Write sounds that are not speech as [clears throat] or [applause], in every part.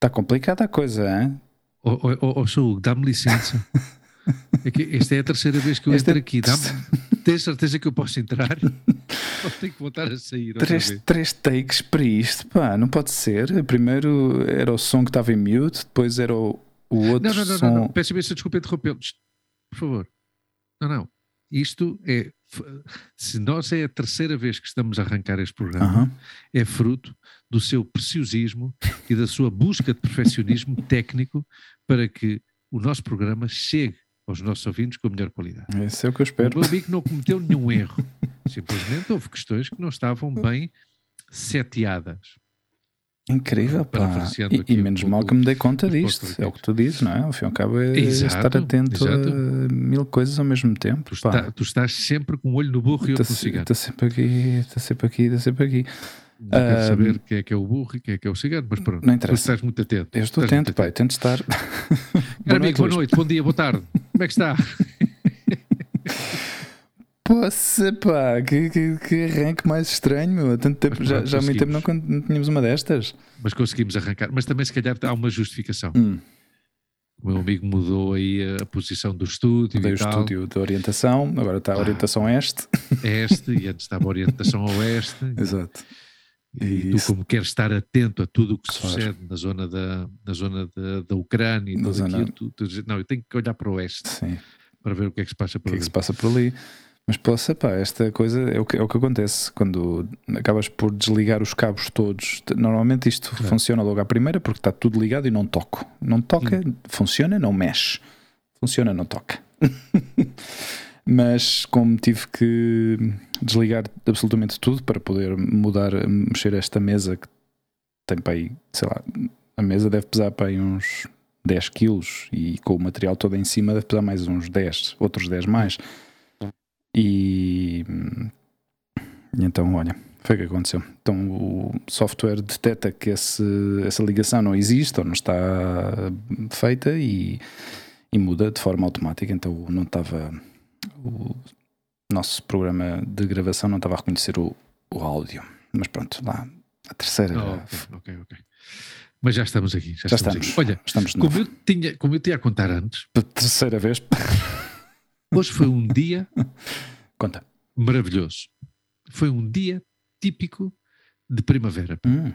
Está complicada a coisa, hein? Oh, oh, oh, oh dá-me licença. [laughs] É que esta é a terceira vez que eu Esta- entro aqui. Tens certeza que eu posso entrar? [laughs] Ou tenho que voltar a sair Três, três takes para isto, pá, não pode ser. Primeiro era o som que estava em mute, depois era o, o outro Não, não, não, som. não, não. Peço imensa desculpa interrompê-los. Por favor. Não, não. Isto é. Se nós é a terceira vez que estamos a arrancar este programa, é fruto do seu preciosismo e da sua busca de perfeccionismo [laughs] técnico para que o nosso programa chegue aos nossos ouvintes com a melhor qualidade. É o que eu O espero. meu amigo não cometeu nenhum erro. [laughs] Simplesmente houve questões que não estavam bem seteadas. Incrível, pá. E, e menos mal que me dei conta disto. É o que tu dizes, não é? Ao fim e ao cabo é Exato, estar atento exato. a mil coisas ao mesmo tempo. Tu, está- tu estás sempre com o olho no burro e no cigano. Está sempre aqui, está sempre aqui, está sempre aqui. Quero Ah, saber quem é que é o burro e quem é que é o cigano, mas pronto. Não interessa. Tu estás muito atento. Eu estou atento, eu tento estar. Cara, [laughs] amigo, boa noite, bom dia, boa tarde. Como é que está? [laughs] Poxa, pá, que, que, que arranque mais estranho, meu. Há tanto tempo, Mas já, há muito tempo não, não tínhamos uma destas. Mas conseguimos arrancar. Mas também, se calhar, há uma justificação. Hum, O meu amigo mudou aí a, posição do estúdio dei e o tal. estúdio de orientação, agora está a Ah. orientação este. Este, e antes estava a orientação a oeste. [laughs] Exato. E tu, Isso. como queres estar atento a tudo o que Claro. sucede na zona da, na zona da, da Ucrânia e tudo aquilo, tu, tu dizes, não, eu tenho que olhar para o oeste Sim. para ver o que é que se passa O por que é ali. que se passa por ali? Mas poça, pá, esta coisa é o, que, é o que acontece quando acabas por desligar os cabos todos. Normalmente isto funciona logo à primeira porque está tudo ligado e não toco. Não toca, Hum. funciona, não mexe. Funciona, não toca. [laughs] Mas como tive que desligar absolutamente tudo para poder mudar, mexer esta mesa que tem para aí, sei lá, a mesa deve pesar para aí uns 10 quilos e com o material todo em cima deve pesar mais uns 10, outros 10 mais. E, então, olha, foi o que aconteceu. Então o software detecta que esse, essa ligação não existe ou não está feita e, e muda de forma automática. Então não estava. O nosso programa de gravação não estava a reconhecer o, o áudio. Mas pronto, lá, a terceira. Oh, ok, ok. Mas já estamos aqui. Já, Já estamos, estamos. Olha, Estamos como eu, tinha, como eu tinha a contar antes, Pela terceira vez. [laughs] hoje foi um dia Conta. maravilhoso. Foi um dia típico de primavera. Hum,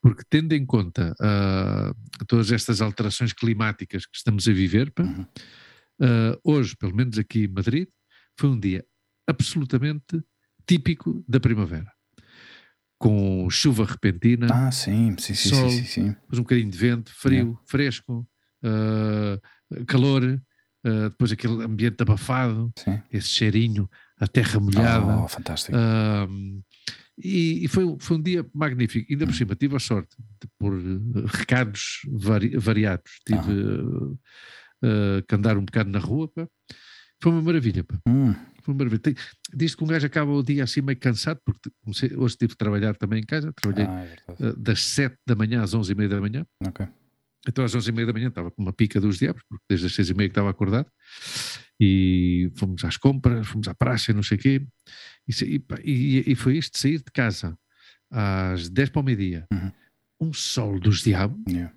Porque tendo em conta ah, todas estas alterações climáticas que estamos a viver, Uhum. Ah, hoje, pelo menos aqui em Madrid, foi um dia absolutamente típico da primavera. Com chuva repentina, Ah, sim, sim, sim, Sol. sim, sim, depois um bocadinho de vento, frio, fresco, ah, calor, ah, depois aquele ambiente abafado, sim. esse cheirinho, a terra molhada. Oh, fantástico. Ahm, e, e foi, foi um dia magnífico. Ainda por cima, tive a sorte de por recados vari- variados. Tive eh, eh, que andar um bocado na rua. pá. Foi uma maravilha. pá. Hum, Foi uma maravilha. Tem- Diz que um gajo acaba o dia assim meio cansado, porque comecei- hoje tive de trabalhar também em casa. Trabalhei ah, é eh, das 7 da manhã às 11 e meia da manhã. Ok. Então às 11 e meia da manhã estava com uma pica dos diabos, porque desde as 6 e meia que estava acordado, e fomos às compras, fomos à praça, não sei o quê, e, e- e foi isto, sair de casa às 10 para o meio-dia, Uhum. um sol dos diabos, Yeah.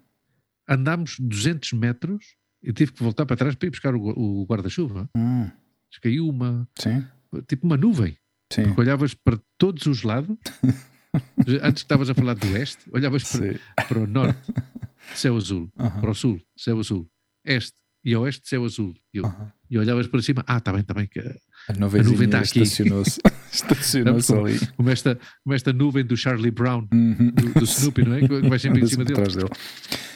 andámos 200 metros, e tive que voltar para trás para ir buscar o, o guarda-chuva, Hum, caiu uma, sim, tipo uma nuvem, sim. porque olhavas para todos os lados, [laughs] antes que estavas a falar do oeste, olhavas para, para o norte, céu azul, para o sul, céu azul, este e oeste, céu azul. E, eu, aham. e olhavas para cima, ah, está bem, está bem, que- A nuvenzinha nuvem está aqui. estacionou-se [laughs] estacionou-se Como- ali. como esta, como esta nuvem do Charlie Brown, Uhum. do, do Snoopy, não é? Que vai sempre em cima dele. dele.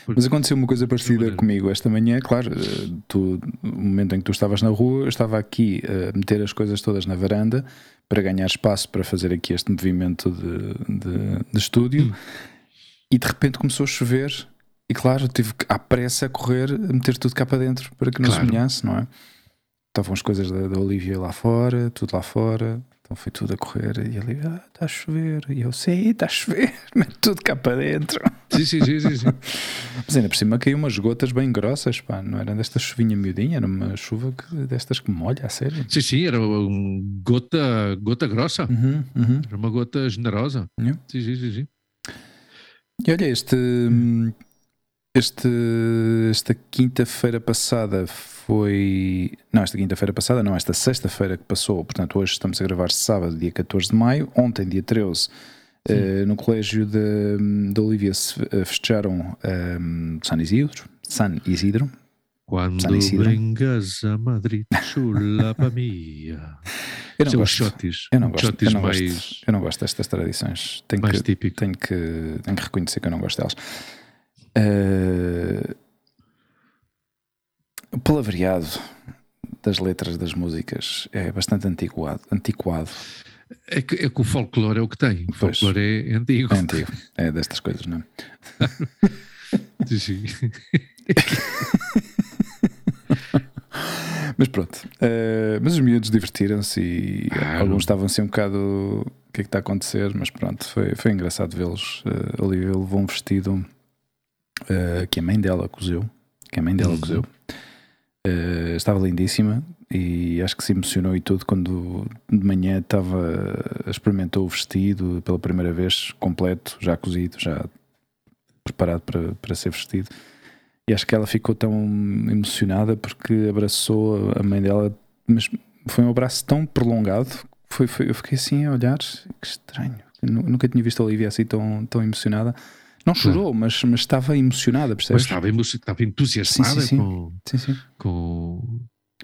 Mas aconteceu uma coisa parecida comigo esta manhã, claro, eh, tu, no momento em que tu estavas na rua, eu estava aqui a meter as coisas todas na varanda para ganhar espaço para fazer aqui este movimento de, de, de estúdio Hum. e de repente começou a chover e claro, tive que à pressa correr a meter tudo cá para dentro para que não se Claro. molhasse, não é? estavam as coisas da, da Olivia lá fora, tudo lá fora. Então foi tudo a correr e ele, ah, está a chover. E eu, sim, está a chover, [laughs] mete tudo cá para dentro. Sim, sim, sim, sim, sim. [laughs] Mas ainda por cima caiu umas gotas bem grossas, pá, não era desta chuvinha miudinha, era uma chuva que, destas que molha, a sério. Sim, sim, era uma gota, gota grossa, Uhum, uhum. era uma gota generosa. Yeah. Sim, sim, sim, sim. E olha, este, este, esta quinta-feira passada foi. Não, esta quinta-feira passada, não, esta sexta-feira que passou, portanto, hoje estamos a gravar sábado, dia 14 de maio. Ontem, dia 13, eh, no colégio de Olivia se eh, festejaram eh, San Isidro. San Isidro. Quando San Isidro. vengas a Madrid, chulapa mia. Eu não gosto. shotis. Eu não gosto, eu não mais, gosto, eu não gosto destas tradições. Tenho mais que, típicos. tenho, que, tenho que reconhecer que eu não gosto delas. Eh, o palavreado das letras das músicas é bastante antiquado. antiquado. É que, é que o folclore é o que tem. O Pois. folclore é antigo. É antigo. É destas coisas, não é? [laughs] Sim. Mas pronto. Eh, mas os miúdos divertiram-se e Ah, alguns não- estavam assim um bocado. O que é que está a acontecer? Mas pronto, foi, foi engraçado vê-los. Uh, a Olivia levou um vestido eh, que a mãe dela cozeu. Que a mãe dela Uhum. cozeu. Eh, estava lindíssima e acho que se emocionou e tudo quando de manhã estava experimentou o vestido pela primeira vez completo, já cozido, já preparado para, para ser vestido. E acho que ela ficou tão emocionada porque abraçou a mãe dela, mas foi um abraço tão prolongado. Foi, foi, eu fiquei assim a olhar, que estranho. Eu nu- nunca tinha visto a Olivia assim tão, tão emocionada. Não chorou, mas, mas estava emocionada, Mas percebes? estava, emo- estava entusiasmada Sim, sim, sim. Com, com,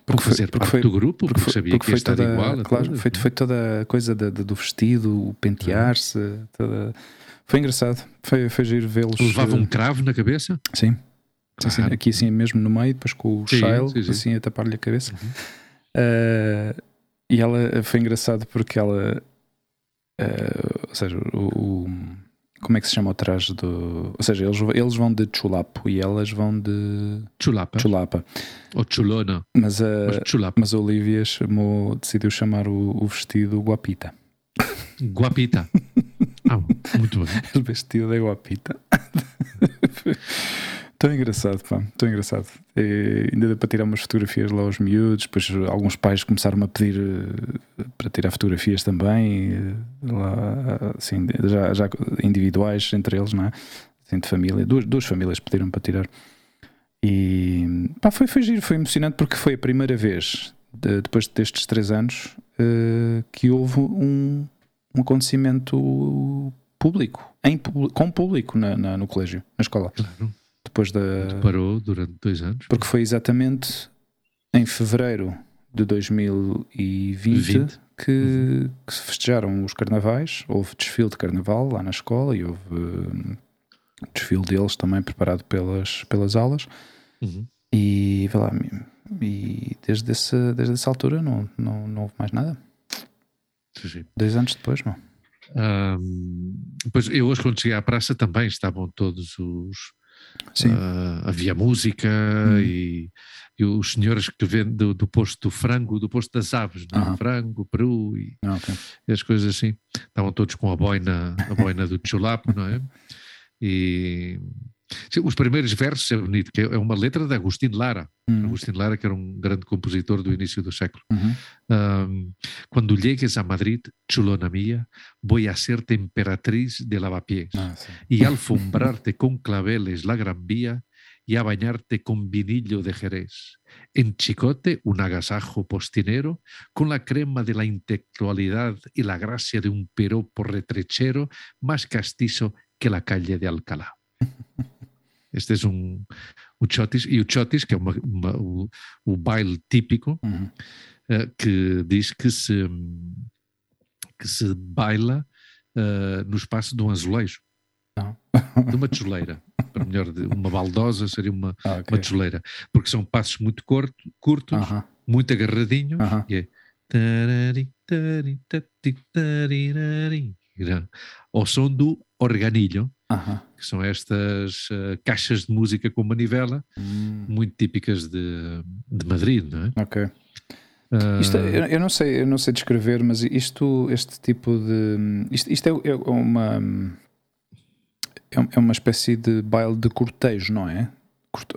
Porque com foi- fazer porque parte foi- do grupo, porque, foi- sabia porque que ia foi estar toda, igual. claro, foi, não foi toda a coisa da- da- do vestido, o pentear-se, toda... foi engraçado. Foi, foi giro vê-los. Levava um eh, cravo na cabeça? Sim. Claro. aqui assim mesmo no meio, depois com o Sim, shell, sim, sim. assim a tapar-lhe a cabeça. Uhum. Eh, e ela foi engraçado porque ela, eh, ou seja, o, o- como é que se chama o traje do. Ou seja, eles, eles vão de chulapo e elas vão de Chulapa. chulapa. Ou chulona. Mas a, Mas chulapa. mas a Olivia chamou, decidiu chamar o, o vestido guapita. Guapita. [laughs] Ah, muito bem. O vestido da guapita. [laughs] Tão engraçado, pá, tão engraçado. E ainda deu para tirar umas fotografias lá aos miúdos, depois alguns pais começaram a pedir eh, para tirar fotografias também, eh, lá, assim, já, já individuais entre eles, não é? Assim, de família, duas, duas famílias pediram para tirar. E pá, foi, foi giro, foi emocionante porque foi a primeira vez, de- depois destes três anos, eh, que houve um, um acontecimento público, em, com público na, na- no colégio, na escola. Claro. Depois da. Parou durante dois anos. Porque foi exatamente em fevereiro de 2020 20. que, que se festejaram os carnavais. Houve desfile de carnaval lá na escola e houve hum, desfile deles também preparado pelas, pelas aulas. Uhum. E, lá, e desde, essa, desde essa altura não, não, não houve mais nada. Sim. Dois anos depois, não. Ahm, depois, eu hoje, quando cheguei à praça, também estavam todos os. Ah, havia música Hum. e, e os senhores que vêm do, do posto do frango, do posto das aves, não é? Frango, peru e, Ah, ok. e as coisas assim. Estavam todos com a boina, a boina do chulapo, não é? E sim, os primeiros versos é bonito, que é uma letra de Agostinho Lara. Hum, Agostinho Lara, que era um grande compositor do início do século. uhum. Um, cuando llegues a Madrid, chulona mía, voy a serte emperatriz de lavapiés Ah, y alfombrarte con claveles la gran vía y a bañarte con vinillo de Jerez. En chicote, un agasajo postinero con la crema de la intelectualidad y la gracia de un piropo retrechero más castizo que la calle de Alcalá. [laughs] Este es un, un chotis, e o chotis, que é uma, uma- o, o baile típico, Uhum. eh, que diz que se, que se baila eh, no espaço de um azulejo, Não. de uma tijoleira. Para melhor, de uma baldosa seria uma, Ah, ok. uma tijoleira, porque são passos muito corto, curtos, Aham, muito agarradinhos, aham. e é tarari, ao som do organilho, Aham. que são estas eh, caixas de música com manivela, Hum, muito típicas de, de Madrid, não é? ok. Isto, é, eu, eu não sei, eu não sei descrever, mas isto, este tipo de. Isto, isto é, é uma. É uma espécie de baile de cortejo, não é?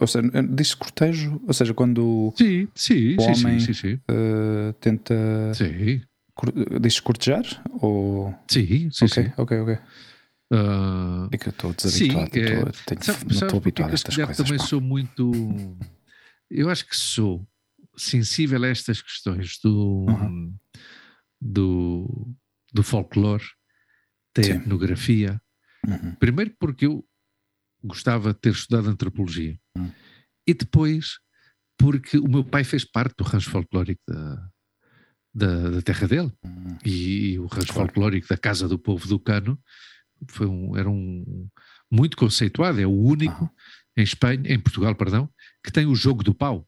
Ou seja, diz cortejo? Ou seja, quando sim, sim, o sim, homem sim, sim. Uh, tenta. Sim. Diz cortejar? Ou... Sim, sim, ok, sim. ok, ok. Uh, é que eu estou desabituado. Sim, é, estou, tenho, sabe, não estou habituado a estas eu coisas. também pá. sou muito. Eu acho que sou sensível a estas questões do, Uhum. do, do folclore, da Sim. etnografia. Uhum. Primeiro porque eu gostava de ter estudado antropologia. Hum. E depois porque o meu pai fez parte do rancho folclórico da, da, da terra dele. Uhum. E, o rancho Claro. folclórico da Casa do Povo do Cano foi um, era um muito conceituado, é o único em Espanha, em Portugal, perdão, que tem o jogo do pau,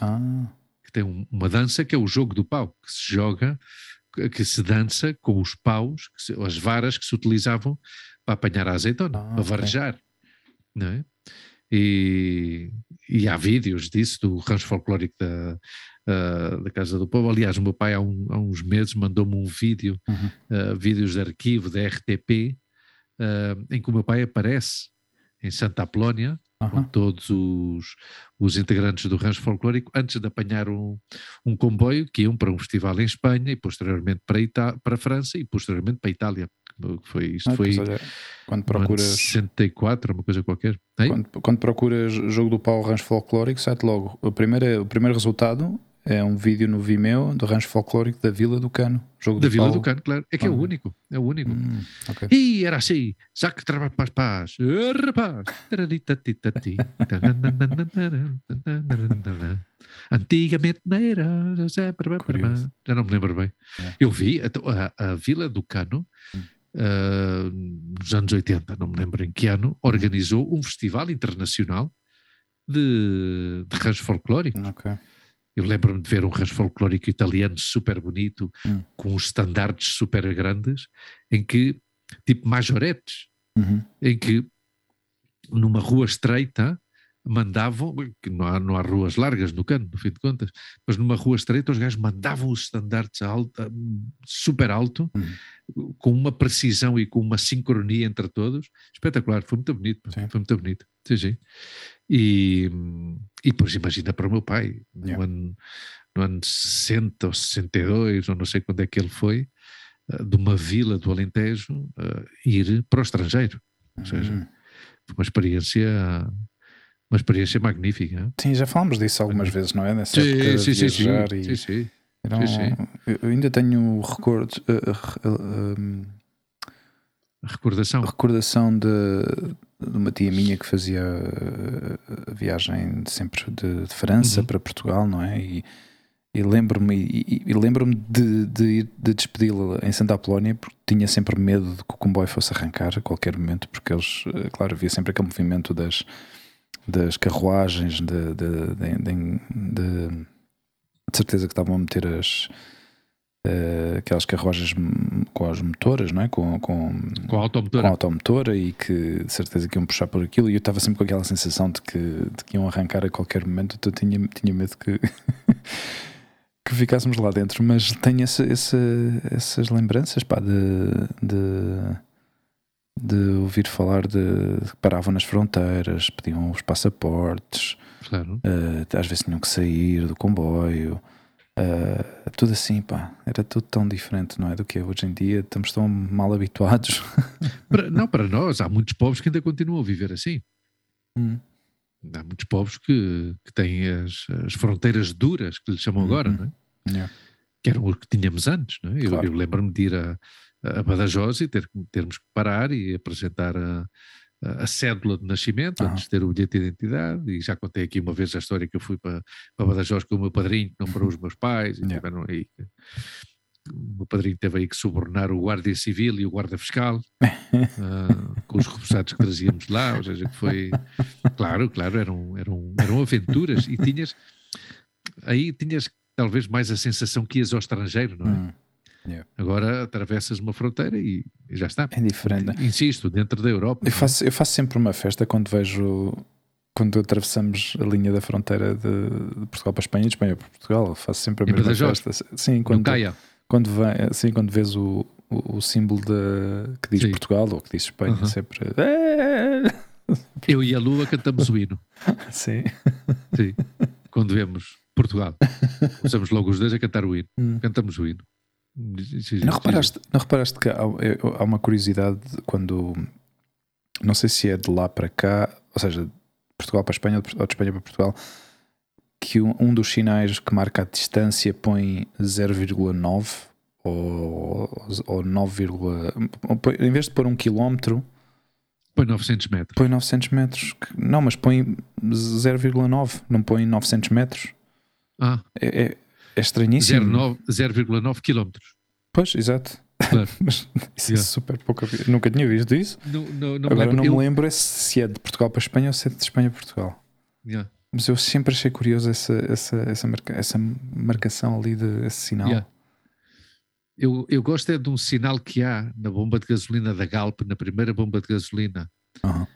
Ah, que tem um- uma dança que é o jogo do pau, que se joga, que- se dança com os paus, se- as varas que se utilizavam para apanhar a azeitona, Ah, para varejar, não é? E, e há vídeos disso, do rancho folclórico da, ah, da Casa do Povo. Aliás, o meu pai há, um- há uns meses mandou-me um vídeo, Uhum. ah, vídeos de arquivo da RTP, ah, em que o meu pai aparece em Santa Apolónia, com todos os, os integrantes do rancho folclórico, antes de apanhar um, um comboio que iam para um festival em Espanha e posteriormente para, Ita para a França e posteriormente para a Itália. Foi, isto Ah, foi olha, quando procuras, 64, uma coisa qualquer. Quando, quando procuras jogo do pau rancho folclórico, sai logo. O primeiro, o primeiro resultado é um vídeo no Vimeo do rancho folclórico da Vila do Cano. Jogo Da do Vila pau. do Cano, claro. É que é o Ah. único. É o único. Hum, ok. E era assim, já que trabalho para as paz, eh, rapaz. [laughs] Antigamente não era, já Curioso. já não me lembro bem. É. Eu vi a, a- a Vila do Cano, Hum. ah, nos anos 80, não me lembro em que ano, organizou um festival internacional de, de rancho folclórico. Ok. Eu lembro-me de ver um rancho folclórico italiano super bonito, Hum. com os estandartes super grandes, em que, tipo majoretes, Uhum. em que numa rua estreita mandavam, que não há, não há ruas largas no cano, no fim de contas, mas numa rua estreita os gajos mandavam os estandartes alto, super alto, com uma precisão e com uma sincronia entre todos, espetacular, foi muito bonito, Sim. foi muito bonito, sim, sim. E, e depois imagina para o meu pai, no, Yeah. ano, no ano 60 ou 62, ou não sei quando é que ele foi, eh, de uma vila do Alentejo, eh, ir para o estrangeiro. Ou seja, Hum. foi uma experiência, uma experiência magnífica. Sim, já falámos disso algumas vezes, não é? Nessa época Sim, de sim, sim, sim, e sim, sim. era um- sim, sim. Eu ainda tenho recordos, eh, eh, eh, A recordação. recordação de, de uma tia minha que fazia eh, a viagem de sempre de, de França Uhum. para Portugal, não é? E, e lembro-me e, lembro-me de, de de despedi-la em Santa Apolónia porque tinha sempre medo de que o comboio fosse arrancar a qualquer momento, porque eles, claro, havia sempre aquele movimento das, das carruagens, de, de, de, de- certeza que estavam a meter as eh, aquelas carruagens com as motoras, não é? Com, com, Com a automotora. com a automotora e que de certeza que iam puxar por aquilo e eu estava sempre com aquela sensação de que, de que iam arrancar a qualquer momento, então eu tinha, tinha medo que, [laughs] que ficássemos lá dentro, mas tenho esse- essas lembranças pá, de, de, de ouvir falar de que paravam nas fronteiras, pediam os passaportes, Claro. eh, às vezes tinham que sair do comboio. eh, tudo assim, pá, era tudo tão diferente, não é? Do que é hoje em dia, estamos tão mal habituados. [laughs] Para- não, para nós, há muitos povos que ainda continuam a viver assim. Hum. Há muitos povos que, que têm as, as fronteiras duras, que lhes chamam agora, Uhum. não é? Yeah. que eram os que tínhamos antes. Não é? Eu- Claro. Eu, lembro-me de ir a, a Badajoz e ter, termos que parar e apresentar a, a- cédula de nascimento, Aham. antes de ter o bilhete de identidade. E já contei aqui uma vez a história que eu fui para, para Badajoz com o meu padrinho, que não para os meus pais. E Yeah. tiveram aí, o meu padrinho teve aí que subornar o guarda civil e o guarda fiscal [laughs] ah, com os repousados que trazíamos lá, ou seja, que foi claro, claro, eram, eram, eram aventuras e tinhas aí tinhas talvez mais a sensação que ias ao estrangeiro, não é? Hum. Agora atravessas uma fronteira e, e já está. É diferente. né? Insisto, dentro da Europa. Eu é? faço, eu faço sempre uma festa quando vejo quando atravessamos a linha da fronteira de, de Portugal para a Espanha e de Espanha para Portugal, faço sempre a mesma festa. Sim, quando, quando, vem, sim, quando vês o, o, o símbolo de, que diz Sim. Portugal ou que diz Espanha, Uhum. sempre. "É!" Eu e a Lua cantamos o hino. [laughs] Sim. Sim. Quando vemos Portugal. Começamos logo os dois a cantar o hino. Hum. Cantamos o hino. Não reparaste, não reparaste que há, há uma curiosidade quando. Não sei se é de lá para cá, ou seja, de Portugal para a Espanha ou de Espanha para Portugal, que um, um dos sinais que marca a distância põe 0,9 ou, ou 9, ou põe- em vez de pôr um quilómetro, Põe 900 metros. põe 900 metros. Não, mas põe 0,9, não põe 900 metros. Ah, É, é, é estranhíssimo. 0,9 0,9 quilómetros. Pois, exato. Claro. [laughs] Mas isso é Yeah. super pouco. Nunca tinha visto isso. Não, não, não me Agora lembro. não Eu- me lembro é se é de Portugal para a Espanha ou se é de Espanha para Portugal. Yeah, Mas eu sempre achei curioso essa, essa, essa, marca- essa marcação ali, de, esse sinal. yeah. Eu, eu gosto é de um sinal que há na bomba de gasolina da Galp, na primeira bomba de gasolina Aham.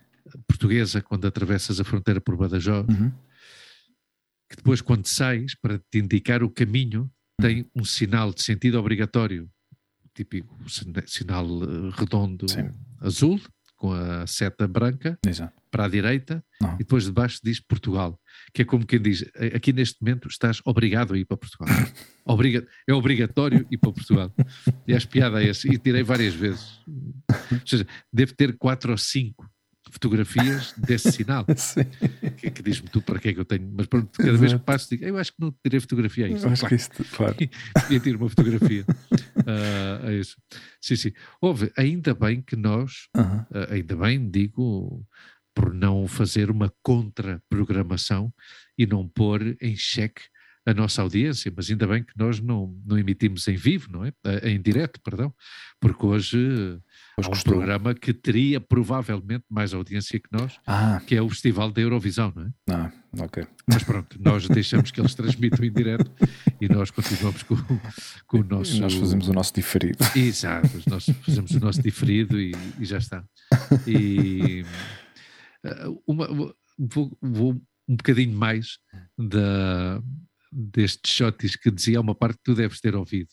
portuguesa, quando atravessas a fronteira por Badajoz, Uhum. Que depois, quando sais, para te indicar o caminho, tem um sinal de sentido obrigatório, típico sina- sinal eh, redondo Sim. azul, com a seta branca, Exato. para a direita, Não. e depois de baixo diz Portugal, que é como quem diz, "A- aqui neste momento estás obrigado a ir para Portugal. [laughs] Obriga é obrigatório ir para Portugal. E as piada é esse, e tirei várias vezes. Ou seja, devo ter quatro ou cinco fotografias desse [laughs] sinal, que, que diz-me tu para que é que eu tenho, mas pronto, cada vez que Exato. passo digo, eu acho que não tirei fotografia a isto. Eu acho Claro, que isto, claro. [laughs] ia ter uma fotografia ah, a isso. Sim, sim. Houve, ainda bem que nós Aham. Uh, ainda bem, digo, por não fazer uma contra-programação e não pôr em xeque a nossa audiência, mas ainda bem que nós não, não emitimos em vivo, não é? Uh, Em direto, perdão, porque hoje uh, Pois um custou. programa que teria provavelmente mais audiência que nós, Ah, que é o Festival da Eurovisão, não é? não, ok. Mas pronto, nós deixamos que eles transmitam em direto e nós continuamos com, com o nosso... Nós fazemos o nosso diferido. Exato, nós fazemos o nosso diferido e, e já está. E uma, uma- vou, vou um bocadinho mais da, destes shotis que dizia há uma parte que tu deves ter ouvido,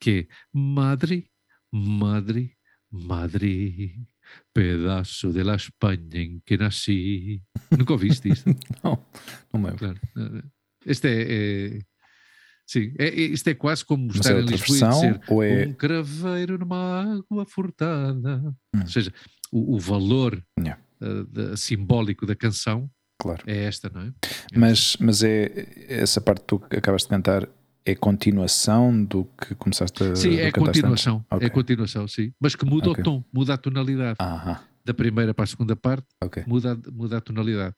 que é Madre, Madre, Madre, pedaço de la Espanha em que nasci. Nunca ouviste isto? [laughs] Não, não lembro. Claro. Eh, Este é, é- sim, é, isto é quase como Mas estar é em Lisboa e versão dizer ou é. um craveiro numa água furtada. Hum. Ou seja, o, o valor Yeah. eh, da- simbólico da canção Claro. é esta, não é? Mas, mas é essa parte que tu acabas de cantar é continuação do que começaste a Sim, é continuação. antes? Ok. É continuação, sim. Mas que muda Ok. o tom, muda a tonalidade. Aham, Da primeira para a segunda parte, ok. muda, a- muda a tonalidade.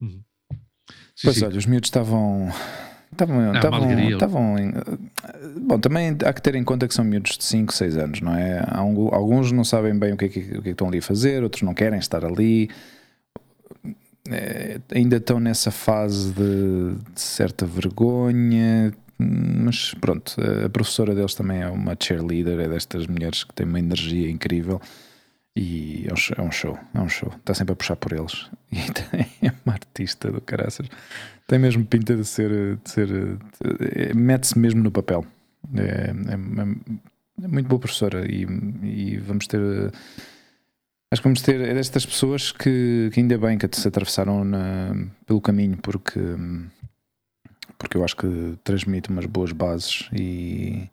Uhum. Sim, Pois sim. olha, os miúdos estavam. Estavam, uma estavam, Bom, também há que ter em conta que são miúdos de 5, 6 anos, não é? Alguns não sabem bem o que, é que, o é que estão ali a fazer, outros não querem estar ali. É, ainda estão nessa fase de, de certa vergonha, mas pronto, a professora deles também é uma cheerleader, é destas mulheres que têm uma energia incrível e é um show, é um show, é um show. está sempre a puxar por eles [laughs] e tem, é uma artista do caraças, tem mesmo pinta de ser, de ser de- mete-se mesmo no papel. É, é- é muito boa professora e, e vamos ter. Acho que vamos ter é destas pessoas que, que ainda bem que se atravessaram na- pelo caminho, porque, porque eu acho que transmite umas boas bases e,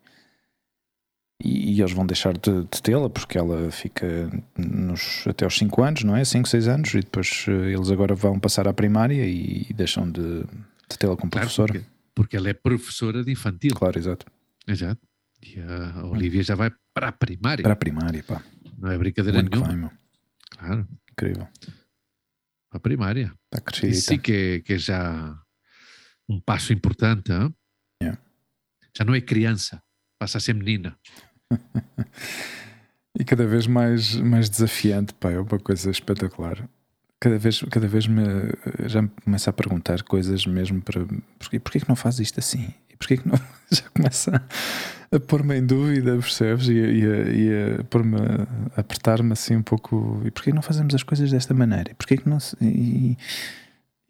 e, e eles vão deixar de, de tê-la, porque ela fica nos, até aos 5 anos, não é? 5, 6 anos, e depois eh, eles agora vão passar à primária e, deixam de, de tê-la como Claro, professora. porque, porque ela é professora de infantil. Claro, exato. Exato. E a Olivia já vai para a primária. Para a primária, pá. Não é brincadeira nenhuma. vem, meu. Claro, Incrível. para a primária. Está crescidita. Isso sim que é, que é já um passo importante. hã? Yeah. Já não é criança, passa a ser menina. [laughs] E cada vez mais, mais desafiante, pá, é uma coisa espetacular. Cada vez, cada vez me, já me começa a perguntar coisas mesmo para. Porquê, porquê que não faz isto assim? E porquê que não. [laughs] Já começa a, a pôr-me em dúvida, percebes? E, a- e, a- e a pôr-me a apertar-me assim um pouco. E porquê que não fazemos as coisas desta maneira? E porquê que não. se- E,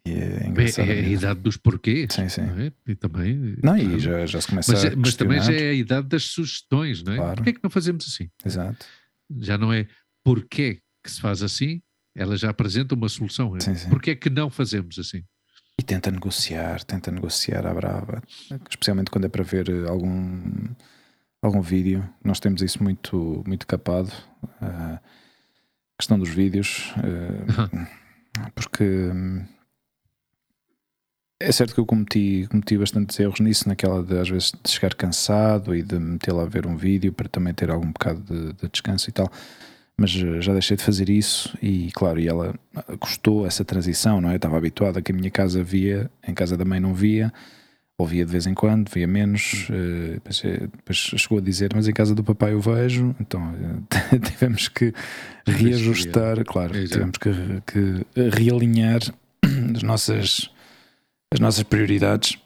E é, é, é a idade dos porquês. Sim, sim. Não é? E também. Não, e já, já se começa mas, a. mas também já é a idade das sugestões, não é? Claro. Porquê é que não fazemos assim? Exato. Já não é porquê que se faz assim, ela já apresenta uma solução. É? Sim, sim. Porquê é que não fazemos assim? E tenta negociar, tenta negociar à brava. Especialmente quando é para ver algum, algum vídeo. Nós temos isso muito, muito capado. A questão dos vídeos. eh, [laughs] porque hum, é certo que eu cometi, cometi bastantes erros nisso, naquela de às vezes de chegar cansado e de meter lá a ver um vídeo para também ter algum bocado de, de descanso e tal. Mas eh, já deixei de fazer isso e, claro, e ela gostou essa transição, não é? Eu estava habituada que a minha casa via, em casa da mãe não via, ou via de vez em quando, via menos. eh, Depois, eh, depois chegou a dizer, mas em casa do papai eu vejo, então eh, [laughs] tivemos que reajustar, claro, tivemos que, que realinhar [clears throat] as nossas, as nossas prioridades.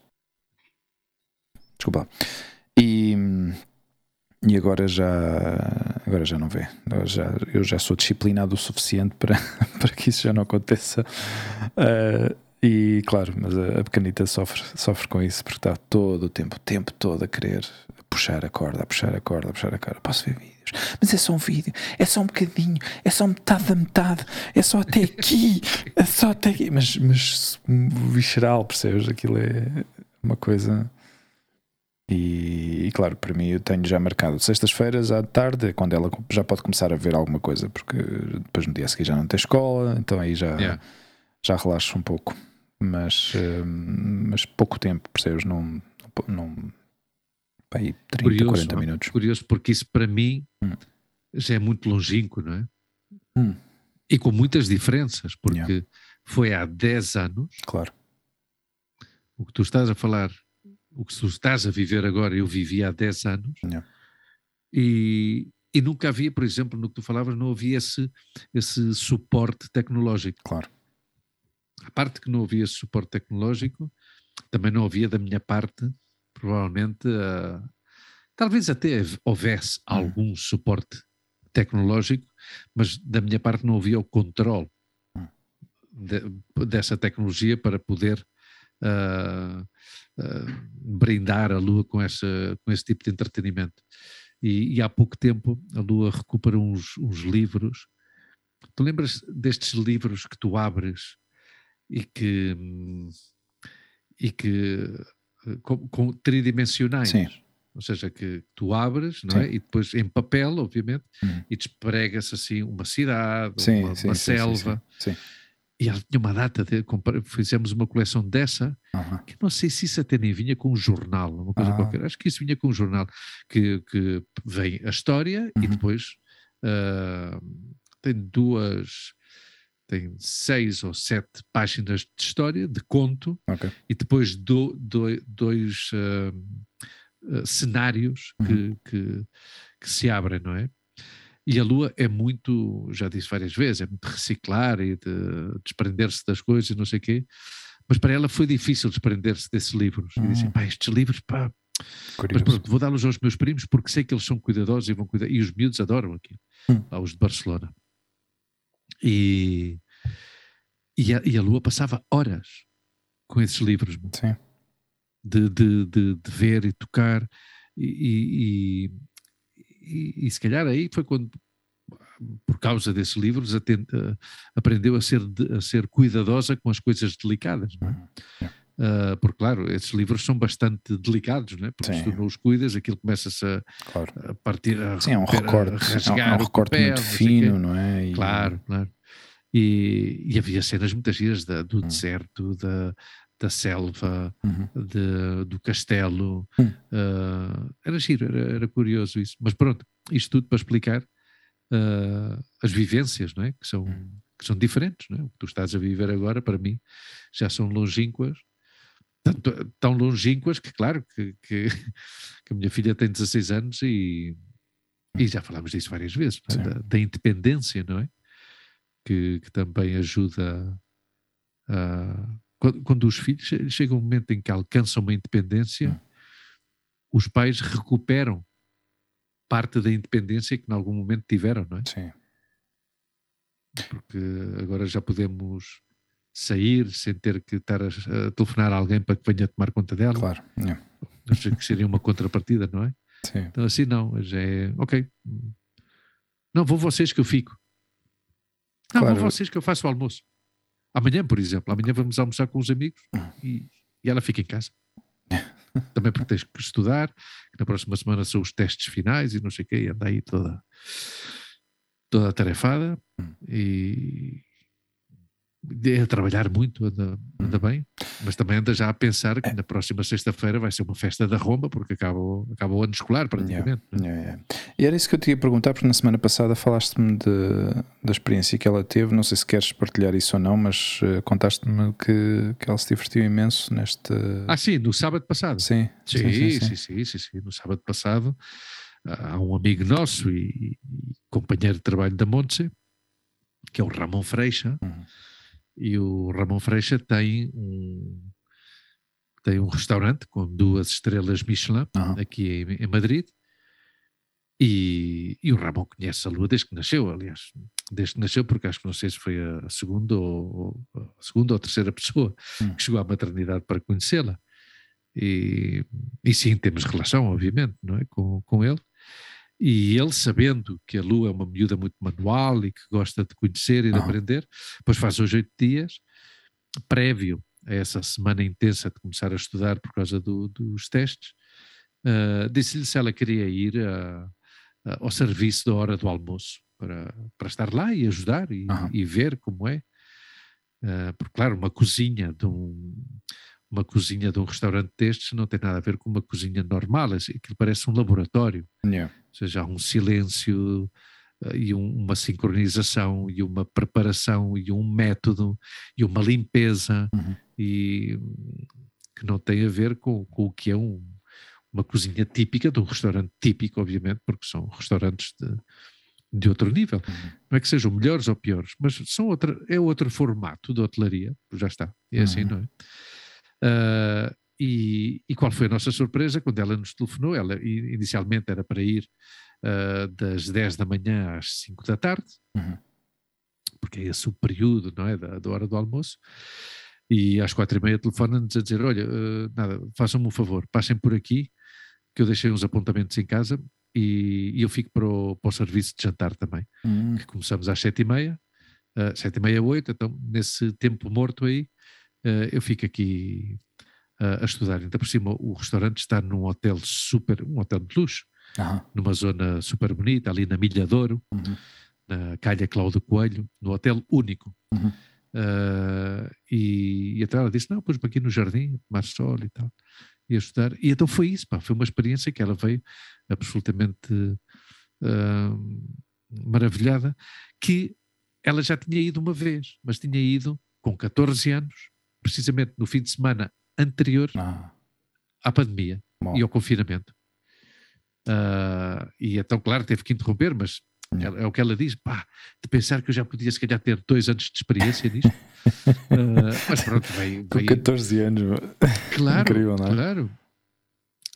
Desculpa. E, e agora já agora já não vê. Agora já, eu já sou disciplinado o suficiente para, [laughs] para que isso já não aconteça. Ah, e claro, mas a, a pequenita sofre, sofre com isso porque está todo o tempo, o tempo todo a querer puxar a corda, a puxar a corda, a puxar a corda. Posso ver mas é só um vídeo, é só um bocadinho, é só metade da metade, é só até aqui, é só até aqui. Mas, mas visceral, percebes? Aquilo é uma coisa. E, e, claro, para mim eu tenho já marcado sextas-feiras à tarde, é quando ela já pode começar a ver alguma coisa, porque depois no dia a seguir já não tem escola, então aí já, Yeah. já relaxo um pouco. Mas, hum, mas pouco tempo, percebes? Não, não, pá, aí 30, Curioso, 40 não é? minutos. Curioso, porque isso para mim Hum. já é muito longínquo, não é? Hum, E com muitas diferenças, porque Yeah. foi há 10 anos, claro, o que tu estás a falar, o que tu estás a viver agora, eu vivi há 10 anos, Yeah. e, e nunca havia, por exemplo, no que tu falavas, não havia esse, esse suporte tecnológico. claro. A parte que não havia esse suporte tecnológico, também não havia da minha parte, provavelmente, ah, talvez até houvesse algum suporte tecnológico, mas da minha parte não havia o controle Hum. de- dessa tecnologia para poder ah, ah, brindar a Lua com, essa, com esse tipo de entretenimento. E, e há pouco tempo a Lua recuperou uns, uns livros. Tu lembras destes livros que tu abres e que, hum, e que com, com tridimensionais? Sim. Ou seja, que tu abres, não é? E depois em papel, obviamente, Hum. e desprega-se assim uma cidade, Sim, uma, uma selva. sim. E ela tinha uma data, de, fizemos uma coleção dessa, que não sei se isso até nem vinha com um jornal, uma coisa Ah. qualquer. Acho que isso vinha com um jornal, que, que vem a história e Uhum. depois ah, tem duas, tem seis ou sete páginas de história, de conto, Ok. e depois do, do- dois ah, ah, cenários que, Uhum. que, que se abrem, não é? E a Lua é muito, já disse várias vezes, é muito reciclar e de desprender-se das coisas e não sei o quê, mas para ela foi difícil desprender-se desses livros. E disse, Hum. pá, estes livros, pá, mas Curioso. pronto, vou dá-los aos meus primos porque sei que eles são cuidadosos e vão cuidar. E os miúdos adoram aquilo, Hum. lá os de Barcelona. E, e, a, e a Lua passava horas com esses livros, de, de, de, de ver e tocar e, e, e, se calhar aí foi quando por causa desses livros aten- eh, aprendeu a ser, a ser cuidadosa com as coisas delicadas não é? Uhum. Yeah. Ah, porque claro, esses livros são bastante delicados não é? porque se tu Sim. não os cuidas aquilo começa-se a, Claro. a partir a, Sim, é um recorte, rasgar é um recorte muito fino, não é? E- Claro, claro. E, e havia cenas muitas giras da- do Hum. deserto, da, da selva, Uhum. de- do castelo. Hum. ah, era giro, era, era curioso isso. Mas pronto, isto tudo para explicar ah, as vivências, não é? Que são, Hum. que são diferentes, não é? O que tu estás a viver agora, para mim, já são longínquas. Tanto, tão longínquas que, claro, que, que, [laughs] que a minha filha tem 16 anos e, e já falámos disso várias vezes, é? Da, da independência, não é? Que, que também ajuda a. Quando, quando os filhos che- chega um momento em que alcançam uma independência, Hum. os pais recuperam parte da independência que em algum momento tiveram, não é? Sim. Porque agora já podemos sair sem ter que estar a, a, telefonar a alguém para que venha tomar conta dela. Claro. Yeah. Acho que seria uma contrapartida, não é? Sim. Então assim não, já é ok. Não, vou vocês que eu fico. Não, claro. vou vocês que eu faço o almoço. Amanhã, por exemplo, amanhã vamos almoçar com os amigos e, e ela fica em casa. [laughs] Também porque tens que estudar, que na próxima semana são os testes finais e não sei o quê, e anda aí toda, toda atarefada hum. e, a trabalhar muito, anda, anda bem, mas também anda já a pensar que é. na próxima sexta-feira vai ser uma festa da romba, porque acaba, acaba o ano escolar praticamente. Yeah, yeah, yeah. E era isso que eu te ia perguntar, porque na semana passada falaste-me da experiência que ela teve, não sei se queres partilhar isso ou não, mas uh, contaste-me que, que ela se divertiu imenso neste... Ah sim, no sábado passado. Sim. Sim, sim, sim, sim, sim, sim, sim no sábado passado há um amigo nosso e, e companheiro de trabalho da Montse, que é o Ramon Freixa, uhum e o Ramon Freixa tem um, tem um restaurante com duas estrelas Michelin uhum. aqui em, em Madrid e, e, o Ramon conhece a Lua desde que nasceu, aliás, desde que nasceu, porque acho que não sei se foi a segunda ou, a segunda ou terceira pessoa uhum. que chegou à maternidade para conhecê-la. E, e sim, temos relação, obviamente, não é? com, com ele. E ele, sabendo que a Lu é uma miúda muito manual e que gosta de conhecer e de aprender, depois faz os oito dias, prévio a essa semana intensa de começar a estudar por causa do, dos testes, uh, disse-lhe se ela queria ir a, a, ao serviço da hora do almoço para, para estar lá e ajudar e, e ver como é. Uh, porque, claro, uma cozinha de um, uma cozinha de um restaurante destes não tem nada a ver com uma cozinha normal, assim, aquilo parece um laboratório. Yeah. Ou seja, há um silêncio uh, e um, uma sincronização e uma preparação e um método e uma limpeza uhum. e que não tem a ver com, com o que é um, uma cozinha típica de um restaurante típico, obviamente, porque são restaurantes de, de outro nível. Uhum. Não é que sejam melhores ou piores, mas são outra, é outro formato de hotelaria, já está, é assim, uhum. não é? Uh, e, e, qual foi a nossa surpresa quando ela nos telefonou? Ela inicialmente era para ir uh, das 10 da manhã às 5 da tarde, uhum. porque é esse o período não é, da, da hora do almoço. E às quatro e meia telefona-nos a dizer: Olha, uh, nada, façam-me um favor, passem por aqui, que eu deixei uns apontamentos em casa e, e eu fico para o, para o, serviço de jantar também, uhum. que começamos às sete e meia, uh, sete e meia, oito, então nesse tempo morto aí, uh, eu fico aqui uh, a estudar. Ainda por cima, o restaurante está num hotel super, um hotel de luxo, uhum. numa zona super bonita, ali na Milha Douro, uhum. na Calha Cláudio Coelho, no hotel único. Uhum. Uh, e, e então ela disse: Não, pus-me aqui no jardim, tomar sol e tal, e a estudar. E então foi isso, pá, foi uma experiência que ela veio absolutamente uh, maravilhada. Que ela já tinha ido uma vez, mas tinha ido com 14 anos, precisamente no fim de semana anterior ah. à pandemia Bom. e ao confinamento. Uh, e então, claro, teve que interromper, mas é, é, o que ela diz, pá, de pensar que eu já podia se calhar ter dois anos de experiência nisto. uh, [laughs] mas pronto, veio, veio... Com 14 anos. Claro, Incrível, não é? claro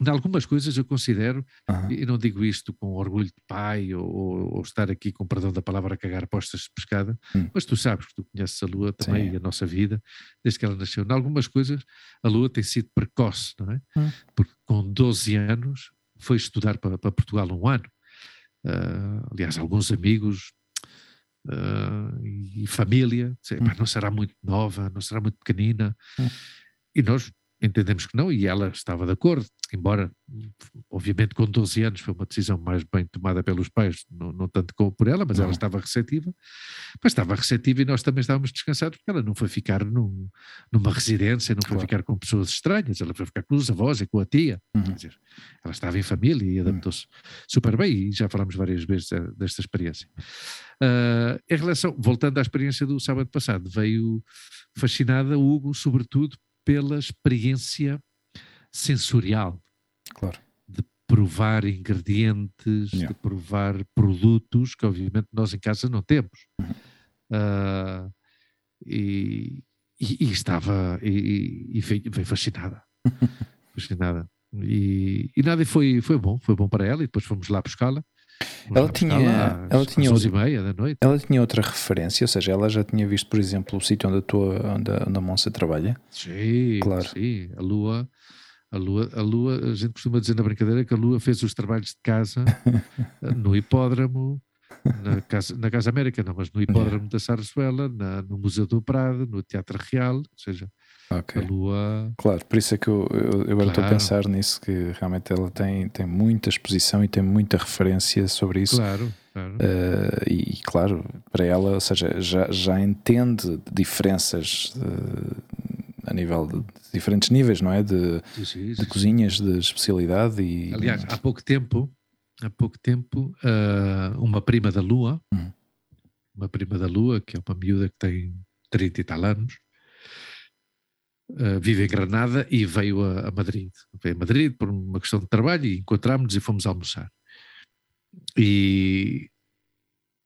em algumas coisas eu considero, uhum. e não digo isto com orgulho de pai ou, ou, ou, estar aqui com perdão da palavra a cagar postas de pescada, uhum. mas tu sabes que tu conheces a Lua também Sim. e a nossa vida, desde que ela nasceu. Em algumas coisas a Lua tem sido precoce, não é? Uhum. Porque com 12 anos foi estudar para, para Portugal um ano. Uh, aliás, alguns amigos uh, e família, dizem, não será muito nova, não será muito pequenina. E nós entendemos que não, e ela estava de acordo, embora, obviamente, com 12 anos foi uma decisão mais bem tomada pelos pais, não, não tanto como por ela, mas não. ela estava receptiva, mas estava receptiva e nós também estávamos descansados, porque ela não foi ficar num, numa residência, não foi claro. ficar com pessoas estranhas, ela foi ficar com os avós e com a tia, uhum. quer dizer, ela estava em família e adaptou-se uhum. super bem, e já falámos várias vezes desta experiência. Uh, em relação, voltando à experiência do sábado passado, veio fascinada, Hugo, sobretudo pela experiência sensorial. Claro. De provar ingredientes, yeah. de provar produtos que obviamente nós em casa não temos. Uhum. Uh, e, e, e, estava e, e veio, fascinada. [laughs] fascinada. E, e nada, foi, foi bom, foi bom para ela, e depois fomos lá buscá-la. Ela tinha, ela tinha, às 11 e meia da noite. ela tinha outra referência, ou seja, ela já tinha visto, por exemplo, o sítio onde a tua, onde a, onde a Monça trabalha. Sim, Claro. sim. A Lua, a Lua, a Lua, a gente costuma dizer na brincadeira que a Lua fez os trabalhos de casa [laughs] no hipódromo, na Casa, na casa América, não, mas no hipódromo da Sarsuela, na, no Museu do Prado, no Teatro Real, ou seja, Ok. a Lua. Claro, por isso é que eu, eu- eu agora estou a Claro. pensar nisso, que realmente ela tem, tem muita exposição e tem muita referência sobre isso. Claro, claro. Eh, e, e, claro, para ela, ou seja, já, já entende diferenças a nível de, de diferentes níveis, não é? De, Sim, sim, de cozinhas, de especialidade e. Aliás, há pouco tempo, há pouco tempo, ah, uma prima da Lua, Hum. uma prima da Lua, que é uma miúda que tem 30 e tal anos, ah, vive em Granada e veio a, a Madrid. Veio a Madrid por uma questão de trabalho e encontramos-nos e fomos almoçar. E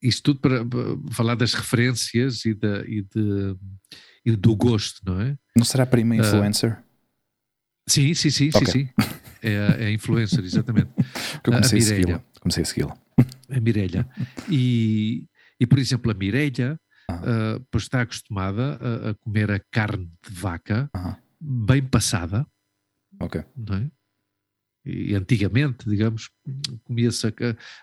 isto tudo para, para falar das referências e, da, e, de, e do gosto, não é? Não será prima influencer? Sim, sim, sim, Ok. sim, sim. É, é influencer, exatamente. [laughs] Porque eu comecei a, segui-la. Comecei a segui-la. a Mirelha. E, e, por exemplo, a Mirelha Ah. pois está acostumada a, a comer a carne de vaca bem passada, Ok. não é? E antigamente, digamos, comia-se,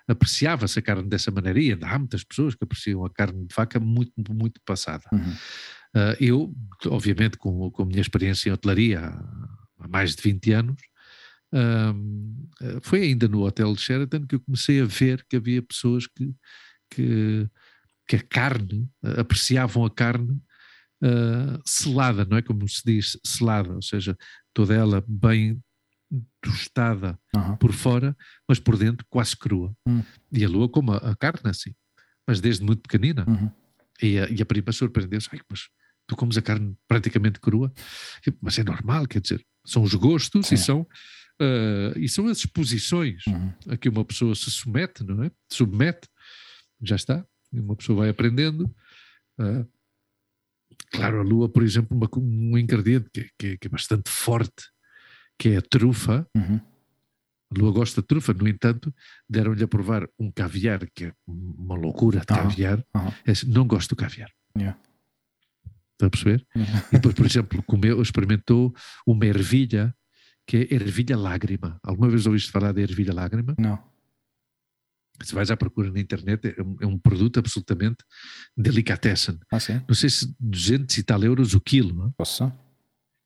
apreciava-se a carne dessa maneira e ainda há muitas pessoas que apreciam a carne de vaca muito, muito passada. Uhum. Ah, eu, obviamente, com, com a minha experiência em hotelaria há, mais de 20 anos, ah, foi ainda no Hotel Sheraton que eu comecei a ver que havia pessoas que, que, que a carne, ah, apreciavam a carne ah, selada, não é como se diz selada, ou seja, toda ela bem tostada Aham. por fora, mas por dentro quase crua. Hum. E a lua como a, a carne assim, mas desde muito pequenina. Uhum. E a, e a prima surpreendeu-se, "Ai, mas tu comes a carne praticamente crua? Mas é normal, quer dizer, são os gostos Sim. e são, ah, e são as exposições Uhum. a que uma pessoa se submete, não é? Submete, já está, e uma pessoa vai aprendendo. ah. claro, a lua, por exemplo, uma um ingrediente que, é- que é- que é bastante forte, que é a trufa, Uhum. a Lua gosta de trufa, no entanto, deram-lhe a provar um caviar, que é uma loucura de caviar. aham. É assim, não gosto do caviar. Yeah. Está a perceber? Uhum. E depois, por exemplo, comeu, experimentou uma ervilha, que é ervilha lágrima. Alguma vez ouviste falar de ervilha lágrima? Não. Se vais à procura na internet, é um, é um produto absolutamente delicatessen. Ah, sim? Não sei se 200 e tal euros o quilo, não é? Posso?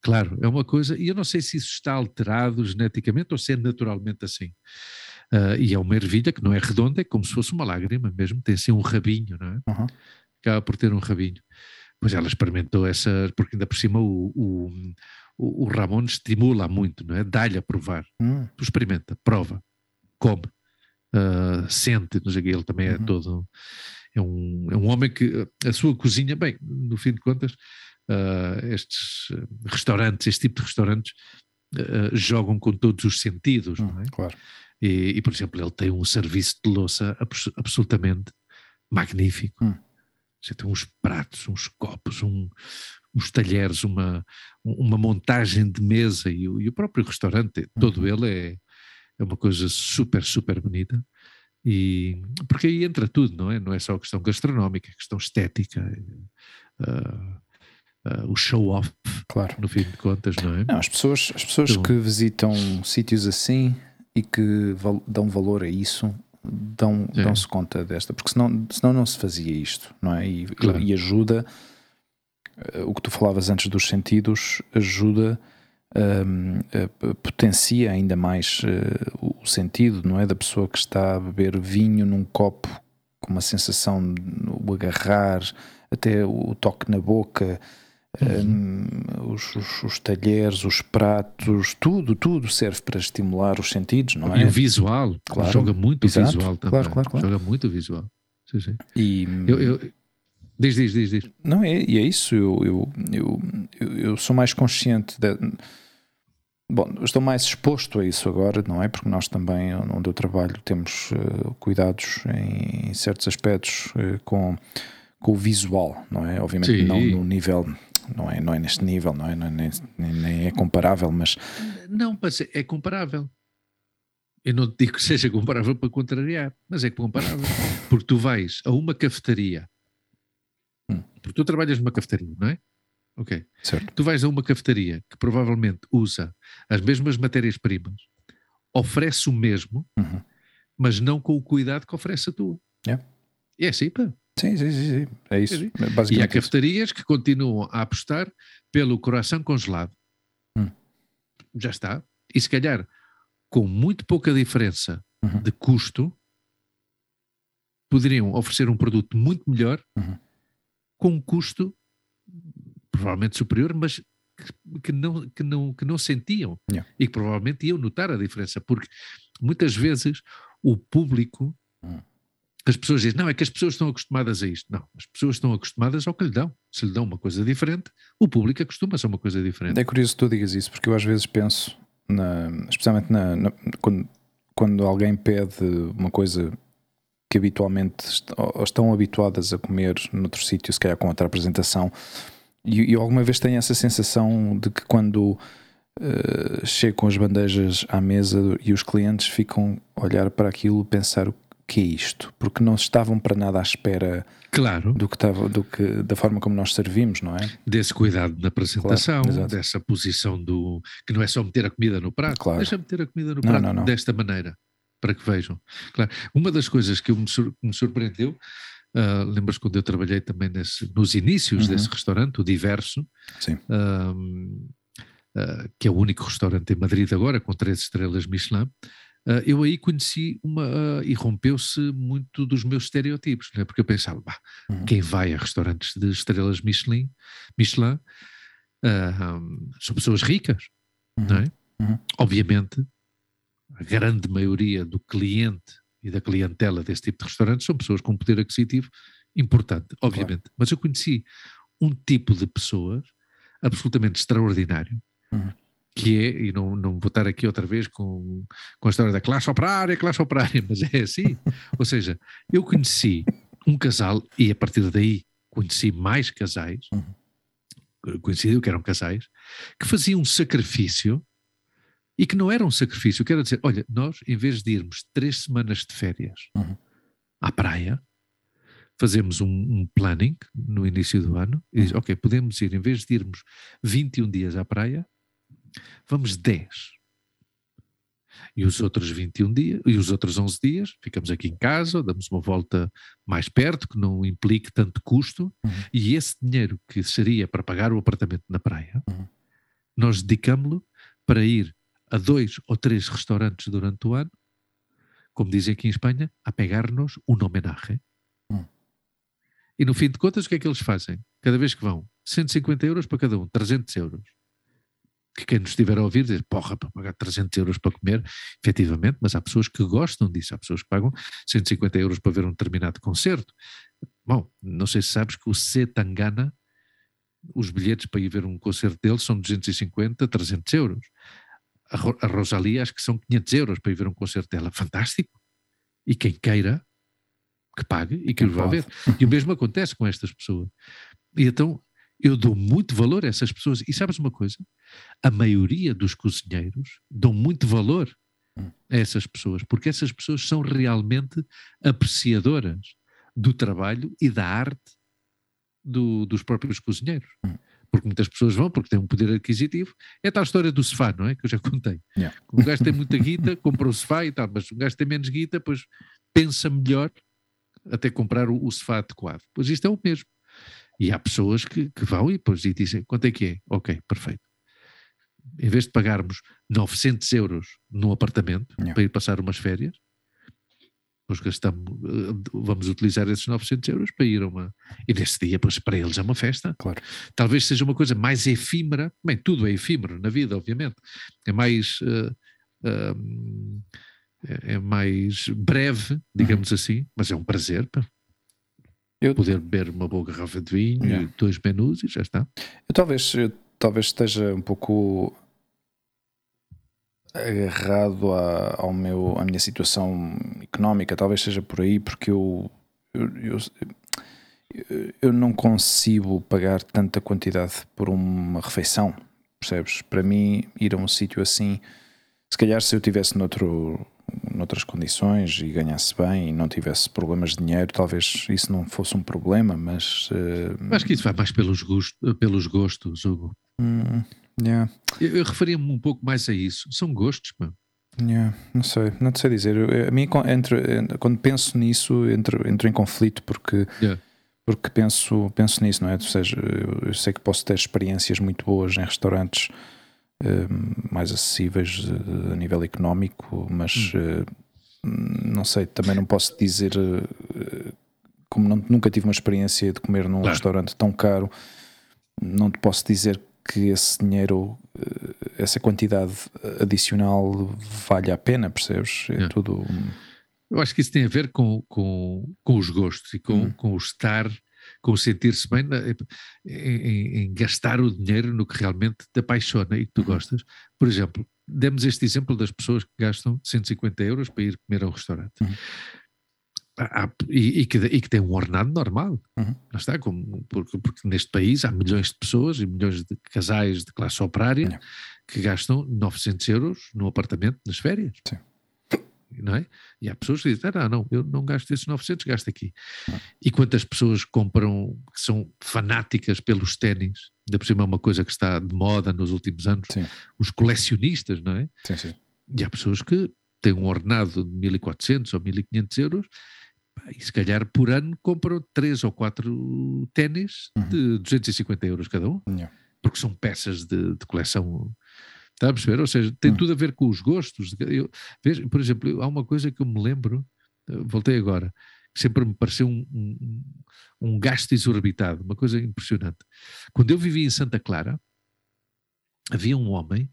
Claro, é uma coisa, e eu não sei se isso está alterado geneticamente ou se é naturalmente assim. Ah, e é uma ervilha que não é redonda, é como se fosse uma lágrima mesmo, tem assim um rabinho, não é? Uhum. Acaba por ter um rabinho. Pois ela experimentou essa, porque ainda por cima o, o, o, o Ramon estimula muito, não é? Dá-lhe a provar. Hum. Tu experimenta, prova, come, ah, sente, não sei o quê, ele também é Uhum. todo. É um, é um homem que a sua cozinha, bem, no fim de contas, ah, estes restaurantes, este tipo de restaurantes, ah, jogam com todos os sentidos, não é? Claro. E, e, por exemplo, ele tem um serviço de louça abs- absolutamente magnífico. Hum. Você tem uns pratos, uns copos, um- uns talheres, uma, uma montagem de mesa e, o- e o próprio restaurante, todo Uhum. ele é, é uma coisa super, super bonita. E, porque aí entra tudo, não é? Não é só a questão gastronómica, a questão estética, ah, ah, o show-off, Claro. no fim de contas, não é? Não, as pessoas, as pessoas Então- que visitam sítios assim e que val- dão valor a isso dão, É. dão-se conta desta, porque senão, senão não se fazia isto, não é? E, Claro. e ajuda, eh, o que tu falavas antes dos sentidos, ajuda, eh, potencia ainda mais eh, o sentido, não é? Da pessoa que está a beber vinho num copo com uma sensação de o agarrar, até o toque na boca. Uhum. Hum, os, os- os talheres, os pratos, tudo, tudo serve para estimular os sentidos, não E é? o visual, Claro. joga muito Exato. o visual também. Claro, claro, claro. Joga muito o visual. Sim, sim. E, Eu, eu- diz, diz, diz, diz. Não, é, e é isso. Eu, eu, eu, eu, sou mais consciente. De, bom, estou mais exposto a isso agora, não é? Porque nós também, onde eu trabalho, temos eh, cuidados em, em certos aspectos eh, com, com o visual, não é? Obviamente Sim. não no nível. Não é, não é neste nível, não é? Não é nem, nem- é comparável, mas Não, mas é- é comparável. eu não te digo que seja comparável para contrariar, mas é comparável. [laughs] Porque tu vais a uma cafetaria, Hum. porque tu trabalhas numa cafetaria, não é? Ok. Certo. Tu vais a uma cafetaria que provavelmente usa as mesmas matérias-primas, oferece o mesmo, Uhum. mas não com o cuidado que oferece a tua. Yeah. E é assim, pá. Sim, sim, sim, sim. É isso. Sim. É E há cafetarias que continuam a apostar pelo coração congelado. Hum. Já está. E se calhar, com muito pouca diferença Uhum. de custo, poderiam oferecer um produto muito melhor Uhum. com um custo provavelmente superior, mas que, não, que, não, que não sentiam Yeah. e que provavelmente iam notar a diferença, porque muitas vezes o público, Hum. as pessoas dizem, não, é que as pessoas estão acostumadas a isto. Não, as pessoas estão acostumadas ao que lhe dão. Se lhe dão uma coisa diferente, o público acostuma-se a uma coisa diferente. É curioso que tu digas isso, porque eu às vezes penso, na- especialmente na- na- quando, quando alguém pede uma coisa que habitualmente est- ou estão habituadas a comer noutro sítio, se calhar com outra apresentação, e e alguma vez tenho essa sensação de que quando eh, chego com as bandejas à mesa e os clientes ficam a olhar para aquilo pensar o que é isto, porque não estavam para nada à espera Claro, do que estava, do que, da forma como nós servimos, não é? desse cuidado na apresentação, Claro, dessa posição do. que não é só meter a comida no prato, Claro. deixa meter a comida no Não, prato não, não. desta maneira, para que vejam. Claro. Uma das coisas que me surpreendeu, ah, lembras quando eu trabalhei também nesse- nos inícios Uhum. desse restaurante, o Diverso, ah, que é o único restaurante em Madrid agora, com três estrelas Michelin, ah, eu aí conheci uma. ah, e rompeu-se muito dos meus estereotipos, né? porque eu pensava, "Bah, Uhum. quem vai a restaurantes de estrelas Michelin, Michelin ah, são pessoas ricas, não é? Uhum. Obviamente, a grande maioria do cliente e da clientela desse tipo de restaurantes são pessoas com poder aquisitivo importante, obviamente. Mas eu conheci um tipo de pessoas absolutamente extraordinário, Uhum. que é, e não, não vou estar aqui outra vez com, com a história da classe operária, classe operária, mas é assim. [laughs] Ou seja, eu conheci um casal e a partir daí conheci mais casais, coincidiu que eram casais, que faziam um sacrifício e que não era um sacrifício, quero dizer, olha, nós em vez de irmos três semanas de férias Uhum. à praia, fazemos um, um planning no início do ano e diz, ok, podemos ir, em vez de irmos 21 dias à praia, vamos 10. E os outros 21 dias, e os outros 11 dias, ficamos aqui em casa, damos uma volta mais perto, que não implique tanto custo, Uhum. e esse dinheiro que seria para pagar o apartamento na praia, Uhum. nós dedicamos-lo para ir a dois ou três restaurantes durante o ano, como dizem aqui em Espanha, a pegar-nos um homenagem. Hum. E no fim de contas, o que é que eles fazem? Cada vez que vão, 150 euros para cada um, 300 euros. Que quem nos estiver a ouvir diz, porra, para pagar 300 euros para comer, efetivamente, mas há pessoas que gostam disso, há pessoas que pagam 150 euros para ver um determinado concerto. Bom, não sei se sabes que o C Tangana, os bilhetes para ir ver um concerto dele são 250, 300 euros. A, Ro- a Rosalia acho que são 500 euros para ir ver um concerto dela. Fantástico. E quem queira, que pague e que vá ver. E o mesmo acontece com estas pessoas. E então eu dou muito valor a essas pessoas. E sabes uma coisa? A maioria dos cozinheiros dão muito valor Hum. a essas pessoas, porque essas pessoas são realmente apreciadoras do trabalho e da arte do- dos próprios cozinheiros. Porque muitas pessoas vão porque têm um poder aquisitivo. É a tal história do sofá, não é? Que eu já contei. Yeah. O gajo tem muita guita, [laughs] compra o sofá e tal, mas o gajo tem menos guita, pois pensa melhor até comprar o, o sofá adequado. Pois isto é o mesmo. E há pessoas que, que vão e depois e dizem quanto é que é? Ok, perfeito. Em vez de pagarmos 900 euros num apartamento Yeah. para ir passar umas férias, nós gastamos, eh, vamos utilizar esses 900 euros para ir a uma. E nesse dia, pois para eles é uma festa. Claro. Talvez seja uma coisa mais efímera. Bem, tudo é efímero na vida, obviamente. É mais. ehm, é mais breve, digamos assim, mas é um prazer pá, Eu, poder beber uma boa garrafa de vinho, Yeah. e dois menus e já está. eu talvez, eu talvez esteja um pouco agarrado à, ao meu, à minha situação económica, talvez seja por aí, porque eu, eu, eu, eu não consigo pagar tanta quantidade por uma refeição, percebes? Para mim, ir a um sítio assim, se calhar se eu tivesse noutro, noutras condições e ganhasse bem e não tivesse problemas de dinheiro, talvez isso não fosse um problema, mas. Uh, Acho que isso vai mais pelos, gosto, pelos gostos, Hugo. Hum, yeah. Eu, eu referia-me um pouco mais a isso. São gostos, pá. Yeah, não sei, não sei dizer. Eu, a mim, entre, quando penso nisso, entro, entro em conflito porque. Yeah. Porque penso, penso nisso, não é? Ou seja, eu, eu sei que posso ter experiências muito boas em restaurantes uh, mais acessíveis uh, a nível económico, mas hum. uh, não sei, também não posso dizer, como não, nunca tive uma experiência de comer num claro. restaurante tão caro, não te posso dizer que esse dinheiro, essa quantidade adicional vale a pena, percebes? É tudo. Eu acho que isso tem a ver com, com, com os gostos e com, hum. com o estar com sentir-se bem em, em, gastar o dinheiro no que realmente te apaixona e que tu uhum. gostas. Por exemplo, demos este exemplo das pessoas que gastam 150 euros para ir comer a um restaurante. Uhum. Há, e, e, que, e, que, tem um ordenado normal. Uhum. está, como, porque, porque, neste país há milhões de pessoas e milhões de casais de classe operária uhum. que gastam 900 euros no apartamento nas férias. Sim não é? E há pessoas que dizem, ah, não, eu não gasto esses 900, gasto aqui. E quantas pessoas compram, que são fanáticas pelos ténis, ainda por cima é uma coisa que está de moda nos últimos anos, sim. os colecionistas, não é? Sim, sim. E há pessoas que têm um ordenado de 1400 ou 1500 euros e se calhar por ano compram três ou quatro ténis uhum. de 250 euros cada um, yeah. porque são peças de, de coleção Está a perceber? Ou seja, tem hum. tudo a ver com os gostos. Eu, vejo, por exemplo, há uma coisa que eu me lembro, eh, voltei agora, que sempre me pareceu um, um, um gasto exorbitado, uma coisa impressionante. Quando eu vivia em Santa Clara, havia um homem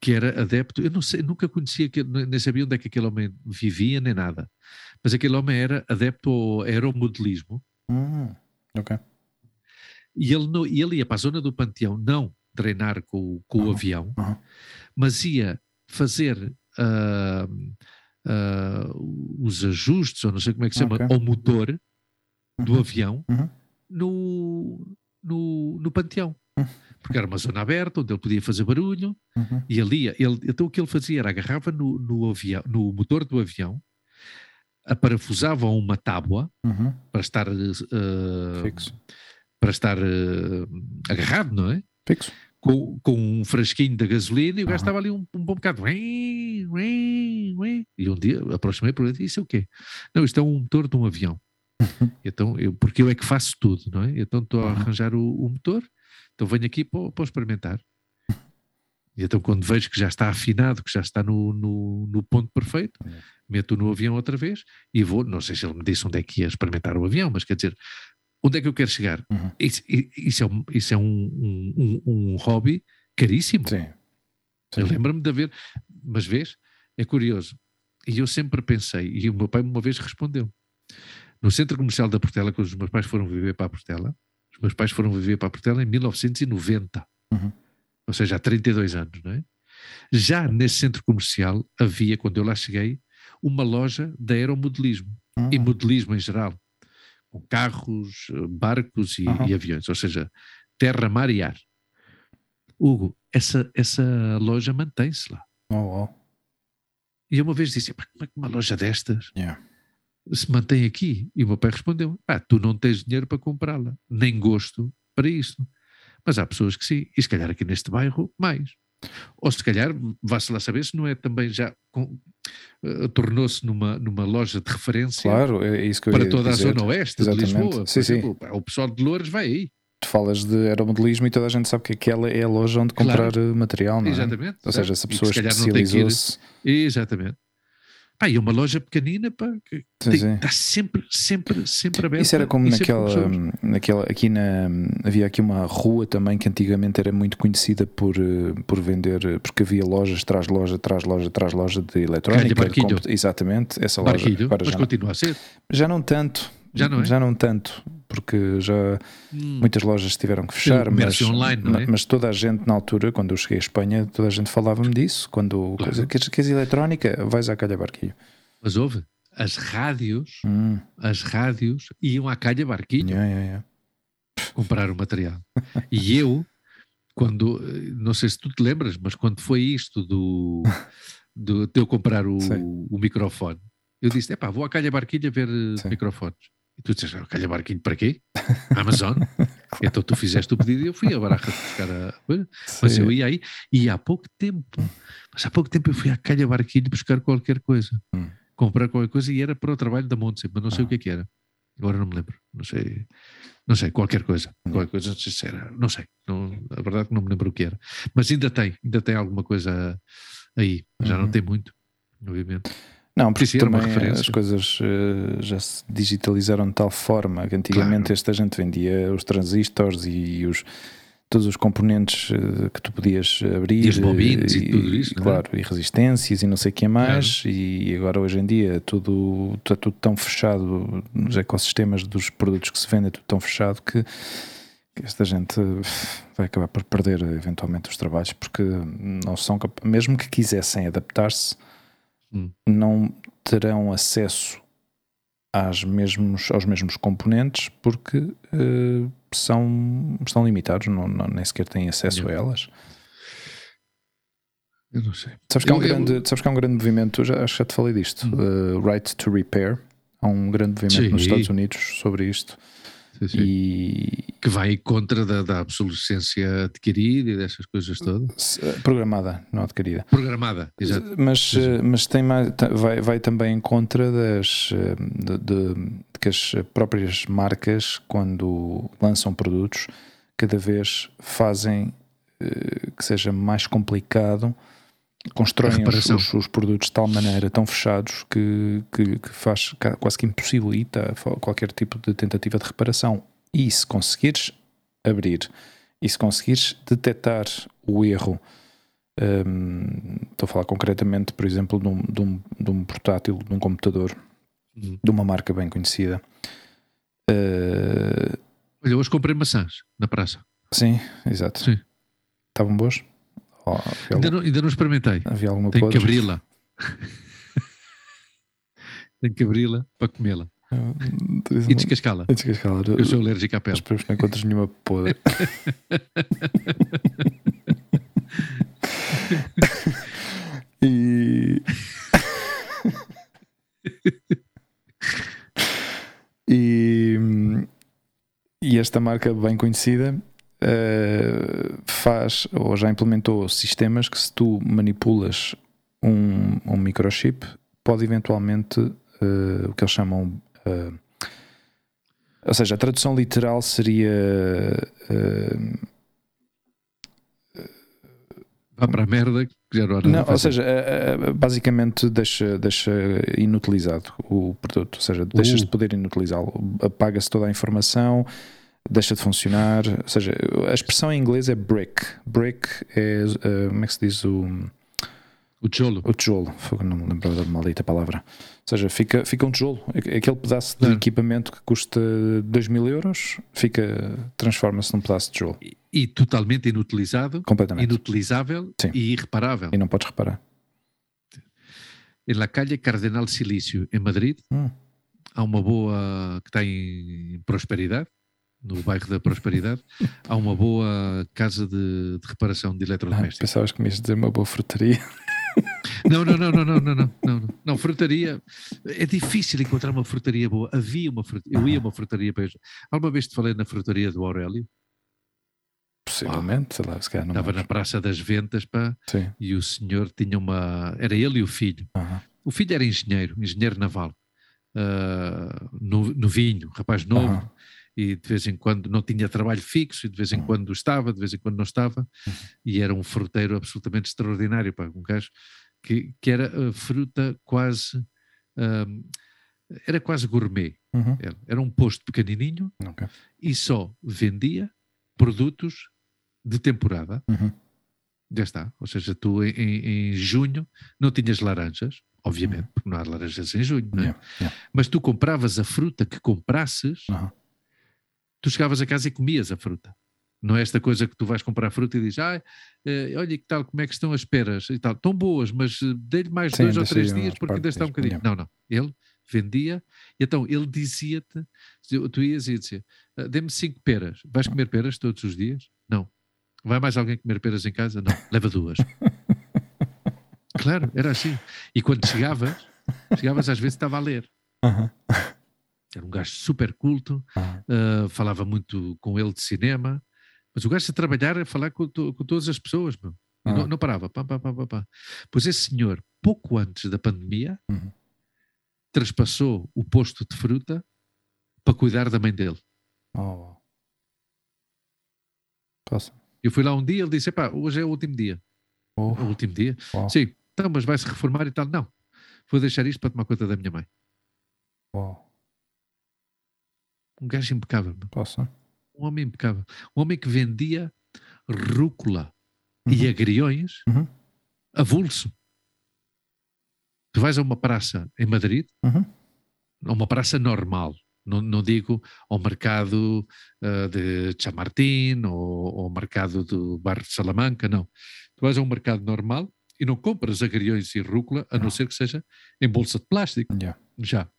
que era adepto, eu não sei, nunca conhecia, nem sabia onde é que aquele homem vivia, nem nada, mas aquele homem era adepto ao aeromodelismo. Hum, ok. E ele, não, ele ia para a zona do Panteão, não treinar com, com uhum. o avião, uhum. mas ia fazer uh, uh, os ajustes, ou não sei como é que se chama, okay. ao motor do uhum. avião uhum. no, no, no panteão. Uhum. Porque era uma zona aberta onde ele podia fazer barulho uhum. e ali ele, então o que ele fazia era agarrava no, no, avião, no motor do avião, aparafusava uma tábua para estar uh, fixo para estar uh, agarrado, não é? Fixo. Com, com um frasquinho de gasolina e o gajo estava ali um, um bom bocado. E um dia aproximei ele e disse: o quê? Não, isto é um motor de um avião. então, eu, porque eu é que faço tudo, não é? Então estou a arranjar o, o, motor, então venho aqui para, para experimentar. E então, quando vejo que já está afinado, que já está no, no, no ponto perfeito, meto no avião outra vez e vou. Não sei se ele me disse onde é que ia experimentar o avião, mas quer dizer, onde é que eu quero chegar? Uhum. Isso, isso, é, um, isso é um, um, um, hobby caríssimo. Sim. Sim. Eu lembro-me de haver, mas vês, é curioso. E eu sempre pensei, e o meu pai uma vez respondeu. No centro comercial da Portela, quando os meus pais foram viver para a Portela, meus pais foram viver para a Portela em 1990. Uhum. Ou seja, há 32 anos, não é? Já nesse centro comercial havia, quando eu lá cheguei, uma loja de aeromodelismo uhum. e modelismo em geral com carros, barcos e, uhum. e, aviões, ou seja, terra, mar e ar. Hugo, essa, essa loja mantém-se lá. Oh, oh. E eu uma vez disse, como é que uma loja destas yeah. Se mantém aqui? E o meu pai respondeu, ah, tu não tens dinheiro para comprá-la, nem gosto para isto. Mas há pessoas que sim, e se calhar aqui neste bairro, mais. Ou se calhar, vá-se lá saber se não é também já uh, tornou-se numa, numa loja de referência claro, é isso que para toda dizer. a zona oeste Exatamente. de Lisboa. Sim, exemplo, sim. O pessoal de Louros vai aí. Tu falas de aeromodelismo e toda a gente sabe que aquela é a loja onde comprar claro. material, não é? Exatamente. Ou seja, se a pessoa especializou-se... Exatamente. Pá, e é uma loja pequenina pá, que está sempre, sempre, sempre aberta. Isso era como naquela, naquela. Aqui na. Havia aqui uma rua também que antigamente era muito conhecida por, eh, por vender. Porque havia lojas, traz loja, traz loja, traz loja de eletrónica. De exatamente, essa loja. Barquilho, mas já continua não, a ser. Já não tanto. Já não é? Já não tanto, porque já hum. muitas lojas tiveram que fechar, mas, online, não é? mas toda a gente na altura, quando eu cheguei à Espanha, toda a gente falava-me disso. Quando claro. queres, queres eletrónica, vais à Calha Barquilho. Mas houve, as rádios, hum. as rádios iam à Calha Barquilho yeah, yeah, yeah. comprar o material. e eu, quando, não sei se tu te lembras, mas quando foi isto do de eu comprar o, o, microfone. Eu disse: epá, vou à Calha Barquilha ver eh, Sim. microfones. E tu disseste: Calha Barquilha para quê? Amazon? [laughs] então tu fizeste o pedido e eu fui a baraja buscar a. Mas eu ia aí e há pouco tempo, mas há pouco tempo eu fui à Calha Barquilha buscar qualquer coisa. Hum. Comprar qualquer coisa e era para o trabalho da Monte, mas não sei ah. o que é que era. Agora não me lembro. Não sei. Não sei, qualquer coisa. Hum. Qualquer coisa. Não sei. Não, a verdade é que não me lembro o que era. Mas ainda tem, ainda tem alguma coisa aí. Já uhum. não tem muito, obviamente. Não, porque também as coisas uh, já se digitalizaram de tal forma que antigamente claro. esta gente vendia os transistores e os todos os componentes uh, que tu podias abrir e as bobinas e, e tudo isso, é? claro, e resistências e não sei o que mais claro. e agora hoje em dia tudo está tudo tão fechado nos ecossistemas dos produtos que se vendem, tudo tão fechado que esta gente vai acabar por perder eventualmente os trabalhos porque não são mesmo que quisessem adaptar-se hum. não terão acesso às mesmos, aos mesmos componentes porque uh, são, estão limitados, não, não, nem sequer têm acesso a elas. Eu não sei. Sabes que, há um, grande, sabes que há um grande movimento, já, acho que já te falei disto, hum. uh, Right to Repair. Há um grande movimento Sim. nos Estados Unidos sobre isto. Sim, sim. E... Que vai contra da, da obsolescência adquirida e dessas coisas todas? Eh, programada, não adquirida. Programada, exato. Mas, eh, mas tem mais, vai, vai também contra das, eh, de, de, de que as próprias marcas, quando lançam produtos, cada vez fazem que seja mais complicado constroem os, os, os, produtos de tal maneira, tão fechados, que, que, que, faz quase que impossibilita qualquer tipo de tentativa de reparação. E se conseguires abrir e se conseguires detectar o erro, um, estou a falar concretamente, por exemplo, de um, de um, de um portátil, de um computador, uhum. de uma marca bem conhecida. Uh, Olha, hoje comprei maçãs na praça. Sim, exato. Sim. Estavam boas? Oh, ainda, não, ainda não experimentei. Havia alguma Tenho que abri-la. [laughs] Tenho que abri-la para comê-la. e descascá-la. descascá-la. Eu sou alérgico à pele. Esperamos que não encontres nenhuma podre. [laughs] e... [laughs] e... E esta marca bem conhecida uh, faz ou já implementou sistemas que se tu manipulas um, um microchip pode eventualmente uh, o que eles chamam uh, ou seja, a tradução literal seria Vá para a merda que já não, não Ou seja, basicamente deixa, deixa inutilizado o produto, ou seja, deixas uh. de poder inutilizá-lo. Apaga-se toda a informação, deixa de funcionar. Ou seja, a expressão em inglês é break. Break é, uh, como é que se diz o. O tijolo. O tijolo, não me lembro da maldita palavra. Ou seja, fica, fica um tijolo. Aquele pedaço de equipamento que custa 2 mil euros fica, transforma-se num pedaço de tijolo. E, e, totalmente inutilizado, Completamente. inutilizável Sim. e irreparável. E não podes reparar. Em La Calle Cardenal Silício, em Madrid, hum. há uma boa que está em prosperidade, no bairro da Prosperidade, há uma boa casa de, de reparação de eletrodomésticos. Ah, pensavas que me ias dizer uma boa frutaria. Não, não, não, não, não, não, não, não, não, frutaria, é difícil encontrar uma frutaria boa. Havia uma frutaria, eu ia a uma frutaria para Alguma vez te falei na frutaria do Aurélio? Possivelmente, sei lá, se calhar não Estava na Praça das Ventas, pá, Sim. e o senhor tinha uma, era ele e o filho. O filho era engenheiro, engenheiro naval, uh, no, no vinho, rapaz novo e de vez em quando não tinha trabalho fixo, e de vez em uhum. quando estava, de vez em quando não estava, uhum. e era um fruteiro absolutamente extraordinário, pá, um gajo que, que era uh, fruta quase. Um, era quase gourmet. Uhum. Era, era, um posto pequenininho okay. e só vendia produtos de temporada. Uhum. Já está. Ou seja, tu em, em, junho não tinhas laranjas, obviamente, uhum. porque não há laranjas em junho, é? Yeah, yeah. Mas tu compravas a fruta que comprasses tu chegavas a casa e comias a fruta. Não é esta coisa que tu vais comprar fruta e dizes, ah, olha que tal, como é que estão as peras e tal, estão boas, mas eh, dei-lhe mais Sim, dois ou três dias porque ainda está um bocadinho. Não, não, ele vendia, e então ele dizia-te, tu ias e dizia, ah, dê-me cinco peras, vais comer peras todos os dias? Não. Vai mais alguém comer peras em casa? Não, leva duas. [laughs] Claro, era assim. E quando chegavas, chegavas às vezes estava a ler. Aham. Era um gajo super culto, uh, falava muito com ele de cinema, mas o gajo a trabalhar a falar com, com todas as pessoas, meu. Ah. não, não parava. Pá, pá, pá, pá, pá. Pois esse senhor, pouco antes da pandemia, Uhum. traspassou o posto de fruta para cuidar da mãe dele. oh. Posso? Eu fui lá um dia, ele disse: Epá, hoje é o último dia. Oh, É o último dia? Uau. Sim, então, mas vai-se reformar e tal. Não, vou deixar isto para tomar conta da minha mãe. wow. Um gajo impecável. Posso? um homem impecável. Um homem que vendia rúcula e Uhum. agriões Uhum. avulso. Tu vais a uma praça em Madrid, Uhum. a uma praça normal, não, não digo ao mercado ah, de Chamartín ou ao mercado do bairro de Salamanca, não. Tu vais a um mercado normal e não compras agriões e rúcula, a não, Não. ser que seja em bolsa de plástico, Yeah. já.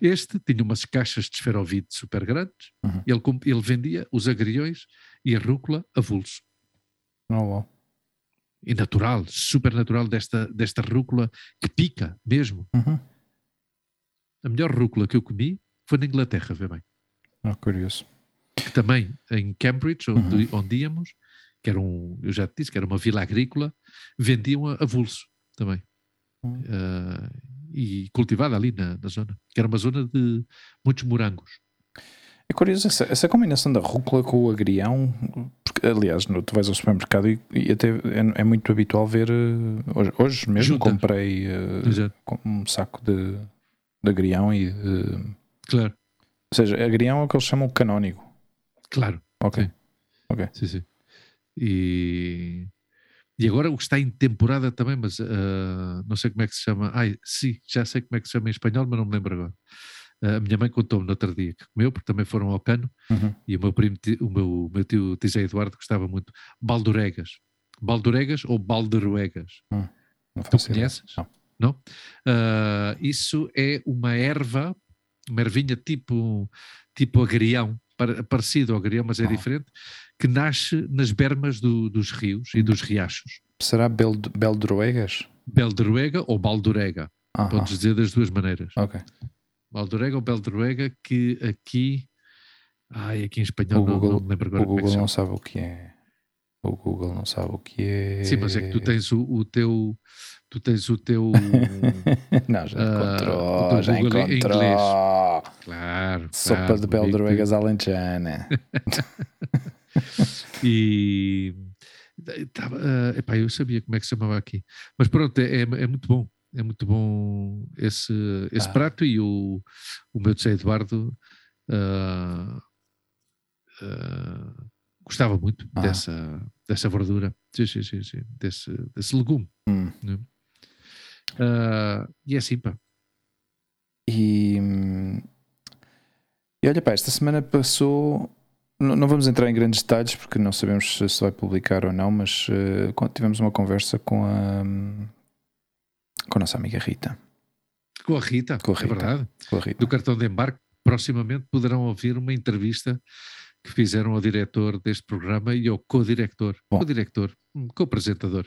Este tinha umas caixas de esferovite super grandes, Uhum. ele, ele vendia os agriões e a rúcula avulso. Oh, wow. E natural, super natural desta, desta rúcula que pica mesmo. Uhum. A melhor rúcula que eu comi foi na Inglaterra, vê bem. Oh, curioso. Que também em Cambridge, Uhum. onde, onde íamos, que era um, eu já te disse que era uma vila agrícola, vendiam a avulso também. Uhum. Ah, e cultivada ali na, na zona, que era uma zona de muitos morangos. É curioso essa, essa combinação da rúcula com o agrião, porque, aliás, no- tu vais ao supermercado e, e até é, é muito habitual ver. eh, Hoje, hoje mesmo comprei eh, com- um saco de, de agrião e. de- Claro, ou seja, agrião é o que eles chamam de canónigo. claro. Ok. Sim. Ok. Sim, sim. E, e agora o que está em temporada também, mas ah, não sei como é que se chama. Ai, sim, já sei como é que se chama em espanhol, mas não me lembro agora. Ah, a minha mãe contou-me no outro dia que comeu, porque também foram ao cano, Uhum. e o meu primo, o meu, o meu tio Tizé Eduardo gostava muito. Baldoregas. Baldoregas ou balderuegas? Não Tu conheces? Não. Não? Ah, isso é uma erva, uma ervinha tipo, tipo agrião, parecido ao agrião, mas é Ah. diferente, que nasce nas bermas do- dos rios e dos riachos. Será Beld, Beldroegas? Beldroega ou Baldorega, Aham. podes dizer das duas maneiras. Ok. Baldorega ou Beldroega, que aqui. Ai, aqui em espanhol O não, Google- não me lembro agora O como é que Google se não sabe o que é. O Google não sabe o que é. Sim, mas é que tu tens o, o teu. Tu tens o teu. [laughs] não, já Ah, encontrou. teu já encontrou. inglês. Claro. Sopa claro, de Beldroegas alentejana. [laughs] E tava, ah, epá, eu sabia como é que se chamava aqui. Mas pronto, é, é muito bom. É muito bom esse, esse Ah. prato e o, o meu tio Eduardo ah, ah, gostava muito Ah. dessa, dessa verdura, sim, sim, sim, sim, desse, desse legume. Hum. né? E é assim, pá. E, hum, e olha, pá, esta semana passou. Não, não vamos entrar em grandes detalhes porque não sabemos se se vai publicar ou não, mas quando tivemos uma conversa com a, com a nossa amiga Rita. Com a Rita, Com a é Rita. verdade. Com a Rita. do cartão de embarque, proximamente poderão ouvir uma entrevista que fizeram ao diretor deste programa e ao co-diretor, co-diretor, co-apresentador.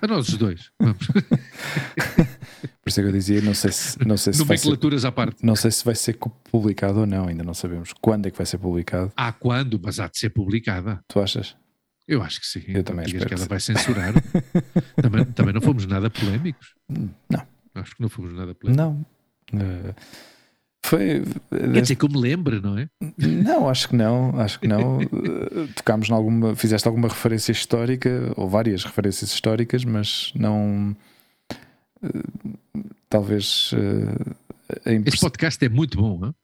A nós os dois. Vamos. [laughs] Por isso é que eu dizia, não sei se, não sei se, vai, ser, à parte. não sei se vai ser publicado ou não, ainda não sabemos quando é que vai ser publicado. Há quando, mas há de ser publicada. Tu achas? Eu acho que sim. Eu também espero que ela vai censurar. [laughs] também, também não fomos nada polémicos. Não, Acho que não fomos nada polémicos. não. Eh, foi. Quer dizer que eu me lembre, não é? Não, acho que não, acho que não. [laughs] Eh, Tocámos em alguma, fizeste alguma referência histórica, ou várias referências históricas, mas não. eh, Talvez. eh, a Este impress- podcast é muito bom. hein?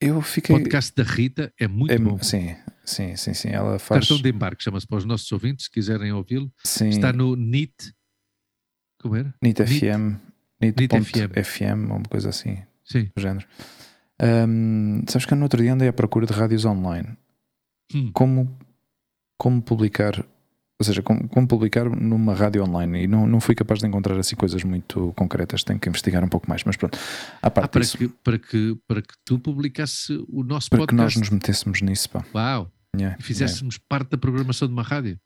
Eu O fiquei. podcast da Rita é muito é- bom. sim, sim, sim, sim. Ela faz. Cartão de embarque, chama-se para os nossos ouvintes, se quiserem ouvi-lo. sim, Está no NIT. Como era? NIT NIT. FM, NIT, NIT ponto FM. FM, ou uma coisa assim, Sim. do género. Ahm, sabes que no outro dia andei à procura de rádios online. Hum. como, como publicar, ou seja, como, como publicar numa rádio online e não, não fui capaz de encontrar assim coisas muito concretas, tenho que investigar um pouco mais, mas pronto, à Ah, parte para, disso, que, para, que, para que tu publicasse o nosso para que nós podcast. nos metêssemos nisso, pá. Uau! Yeah, E fizéssemos parte da programação de uma rádio.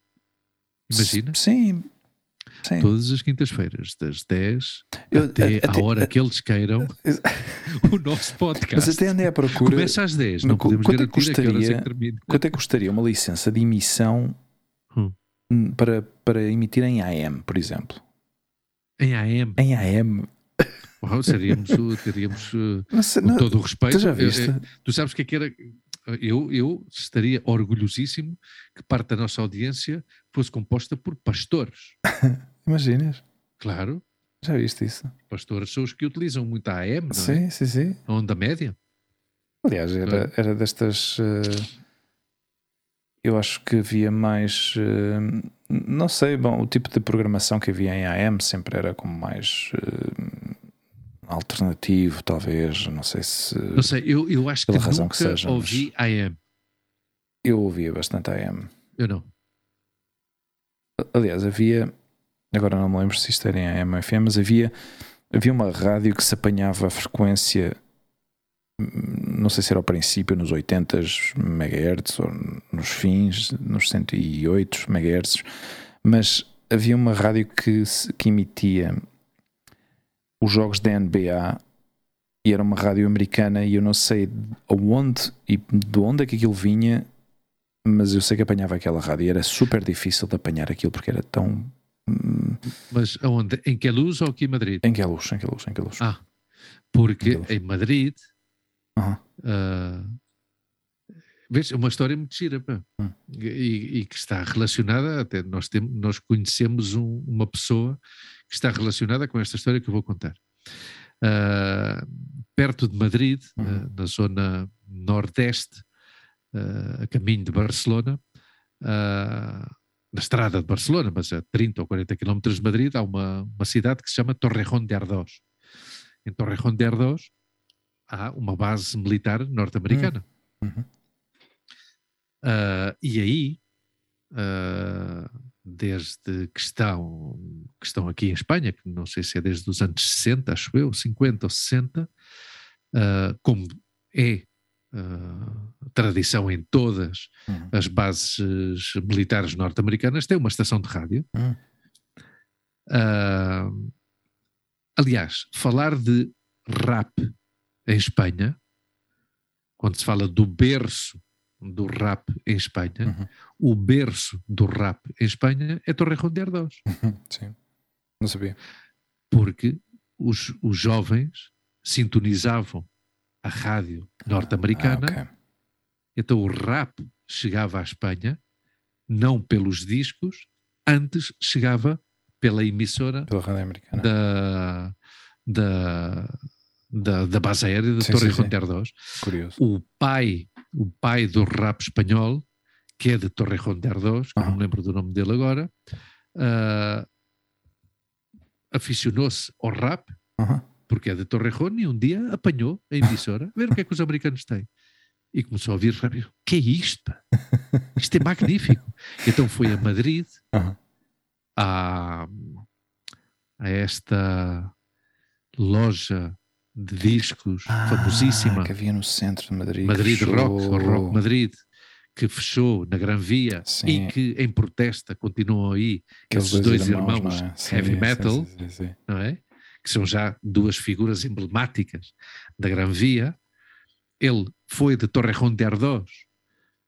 yeah. Imagina? Sim, Sim. Todas as quintas-feiras, das 10 Eu- até, à hora que eles queiram, [laughs] o nosso podcast. Mas até andei à procura. Começa às 10, Mas não podemos quanto é garantir a que horas é custaria- que termina. Quanto é que custaria uma licença de emissão Hum. hum, para, para emitir em AM, por exemplo? Em AM, Em AM? uau, seríamos, o- teríamos uh, [laughs] com não- todo o respeito. tu já eh, viste? eh, Tu sabes que é que era? Eu, eu estaria orgulhosíssimo que parte da nossa audiência fosse composta por pastores. [laughs] Imaginas? Claro, Já viste isso? pastores são os que utilizam muito a AM, não é? Sim, sim, sim. a onda média. Aliás, era, era destas. eh, eu acho que havia mais. eh, não sei, bom, o tipo de programação que havia em AM sempre era como mais. eh, alternativo, talvez. Não sei se. Não sei, eu, eu acho que razão nunca que seja, ouvi AM. Eu ouvia bastante AM. Eu não. Aliás, havia. Agora não me lembro se isto era em AM ou FM, mas havia, havia uma rádio que se apanhava a frequência. hum, Não sei se era ao princípio, nos 80 MHz ou nos fins, nos 108 MHz, mas havia uma rádio que, que emitia os jogos da NBA e era uma rádio americana e eu não sei aonde e de onde é que aquilo vinha, mas eu sei que apanhava aquela rádio e era super difícil de apanhar aquilo porque era tão. Hum, Mas aonde? Em que luz ou aqui em Madrid? Em que luz, em que luz, em que luz. Ah, porque Deus. em Madrid Aham. ah, vês, é uma história muito gira pá. Hum. e, e que está relacionada até nós, temos, nós conhecemos um- uma pessoa que está relacionada com esta história que eu vou contar Ah, perto de Madrid Uhum. ah, na zona nordeste ah, a caminho de Barcelona na estrada de Barcelona, mas a 30 ou 40 quilómetros de Madrid, há uma, uma cidade que se chama Torrejón de Ardós. Em Torrejón de Ardós há uma base militar norte-americana. Uhum. Ah, e aí, ah, desde que estão, que estão aqui em Espanha, que não sei se é desde os anos 60, acho eu, 50 ou 60, ah, como é ah, tradição em todas Uhum. as bases militares norte-americanas, tem uma estação de rádio. Hum. Ah, aliás, falar de rap em Espanha, quando se fala do berço do rap em Espanha, Uhum. o berço do rap em Espanha é Torrejón de Ardós, Sim. Não sabia. porque os, os jovens sintonizavam a rádio norte-americana, Ah, ok. então o rap chegava à Espanha não pelos discos, antes chegava pela emissora Pela rádio americana. da, da, da, da base aérea de Torrejón de Ardós. Curioso. O pai, o pai do rap espanhol, que é de Torrejón de Ardós, que não me lembro do nome dele agora, ah, aficionou-se ao rap, Aham. Porque é de Torrejón, e um dia apanhou a emissora, a ver o que é que os americanos têm. E começou a ouvir e, Que é isto? pá? Isto é magnífico. Então foi a Madrid, a, a esta loja de discos famosíssima, Ah, que havia no centro de Madrid. Madrid. Rock, ou Rock Madrid, que fechou na Gran Via Sim. e que em protesta continuam aí Aqueles esses dois irmãos, não é? Sim, heavy metal, sim. não é? Que são já duas figuras emblemáticas da Gran Via. Ele foi de Torrejón de Ardós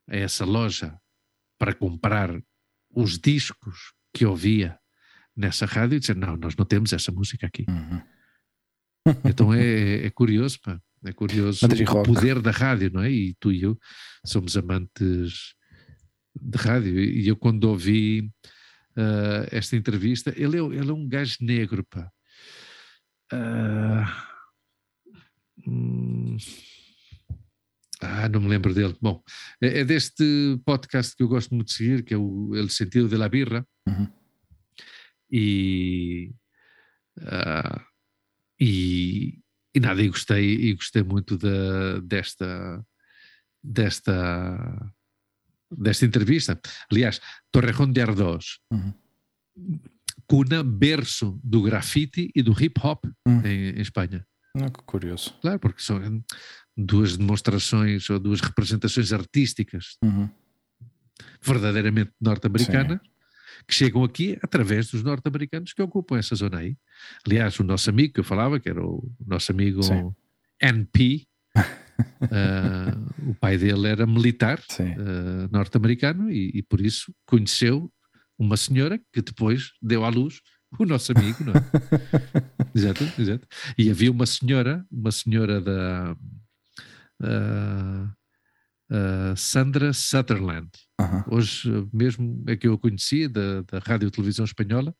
a essa loja para comprar os discos que ouvia nessa rádio e dizer: Não, nós não temos essa música aqui. Uhum. [laughs] Então é, é curioso, pá. É curioso o poder da rádio, não é? E tu e eu somos amantes de rádio. E eu, quando ouvi ah, esta entrevista, ele é, ele é um gajo negro, pá. Ah, hum, ah, não me lembro dele. Bom, é, é deste podcast que eu gosto muito de seguir, que é o El Sentido de la Birra. Uhum. E, ah, e, e nada, e gostei, e gostei muito da, desta, desta, desta entrevista. Aliás, Torrejón de Ardós, Uhum. Cuna berço do grafite e do hip hop Hum. em, em Espanha. Ah, que curioso. Claro, porque são duas demonstrações ou duas representações artísticas Uhum. verdadeiramente norte-americanas que chegam aqui através dos norte-americanos que ocupam essa zona aí. Aliás, o nosso amigo que eu falava, que era o nosso amigo Sim. NP, uh, [laughs] o pai dele era militar uh, norte-americano e, e, por isso conheceu uma senhora que depois deu à luz o nosso amigo, não é? [laughs] exato, exato. E havia uma senhora, uma senhora da uh, uh, Sandra Sutherland. Hoje mesmo é que eu a conhecia da, da Rádio Televisão Espanhola.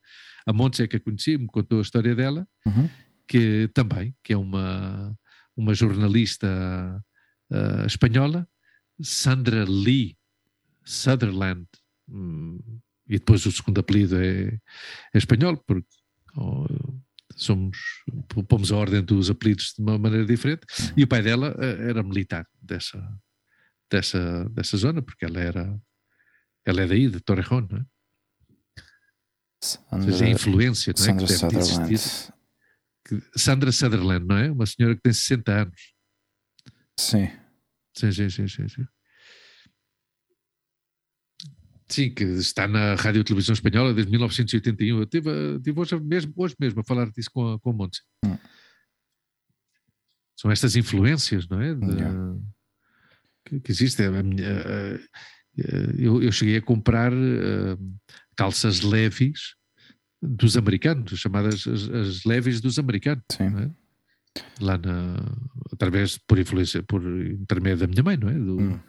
A Montes é que a conhecia, me contou a história dela, uhum. que também, que é uma, uma jornalista uh, espanhola, Sandra Lee Sutherland. Hum, e depois o segundo apelido é, é espanhol, porque oh, somos, pomos a ordem dos apelidos de uma maneira diferente, e o pai dela eh, era militar dessa, dessa, dessa zona, porque ela era ela é daí, de Torrejón, não é? Sandra, Ou seja, a influência, não é? Sandra que deve Sutherland. Que, Sandra Sutherland, não é? Uma senhora que tem 60 anos. Sim. Sim, sim, sim, sim. sim. Sim, que está na Rádio Televisão Espanhola desde 1981. Eu estive, estive hoje, mesmo, hoje mesmo a falar disso com a, com a Montes. Hum. São estas influências, não é? De, yeah. que, que existem. Eu, eu, cheguei a comprar uh, calças leves dos americanos, chamadas as, as leves dos americanos. Sim. É? Lá na, através, por influência, por intermédio da minha mãe, não é? Do, hum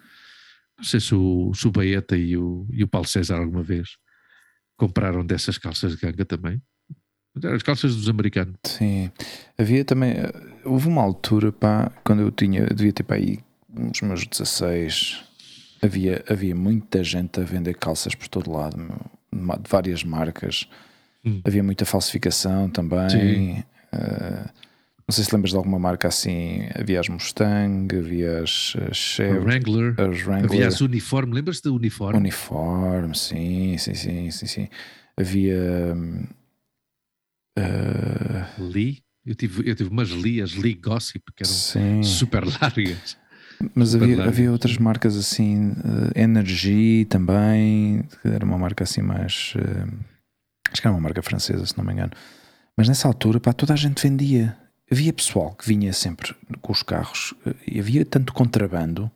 não sei se o, se o Baeta e o, e o Paulo César alguma vez compraram dessas calças de ganga também. As calças dos americanos. Sim. Havia também. Houve uma altura, pá, quando eu tinha. Eu devia ter para aí uns meus 16. Havia, havia muita gente a vender calças por todo lado, de várias marcas. Hum. Havia muita falsificação também. Sim. Uh, não sei se lembras de alguma marca assim. Havia as Mustang, havia as, as Chevy, Wrangler, as Wrangler. Havia as Uniforme, lembras-te do Uniforme? Uniforme, sim, sim, sim, sim, sim. Havia. Uh... Lee? Eu tive, eu tive umas Lee, as Lee Gossip, que eram sim. super largas. Mas super havia, largas. havia outras marcas assim, uh, Energy também, que era uma marca assim mais. Uh, acho que era uma marca francesa, se não me engano. Mas nessa altura, pá, toda a gente vendia havia pessoal que vinha sempre com os carros eh, e havia tanto contrabando.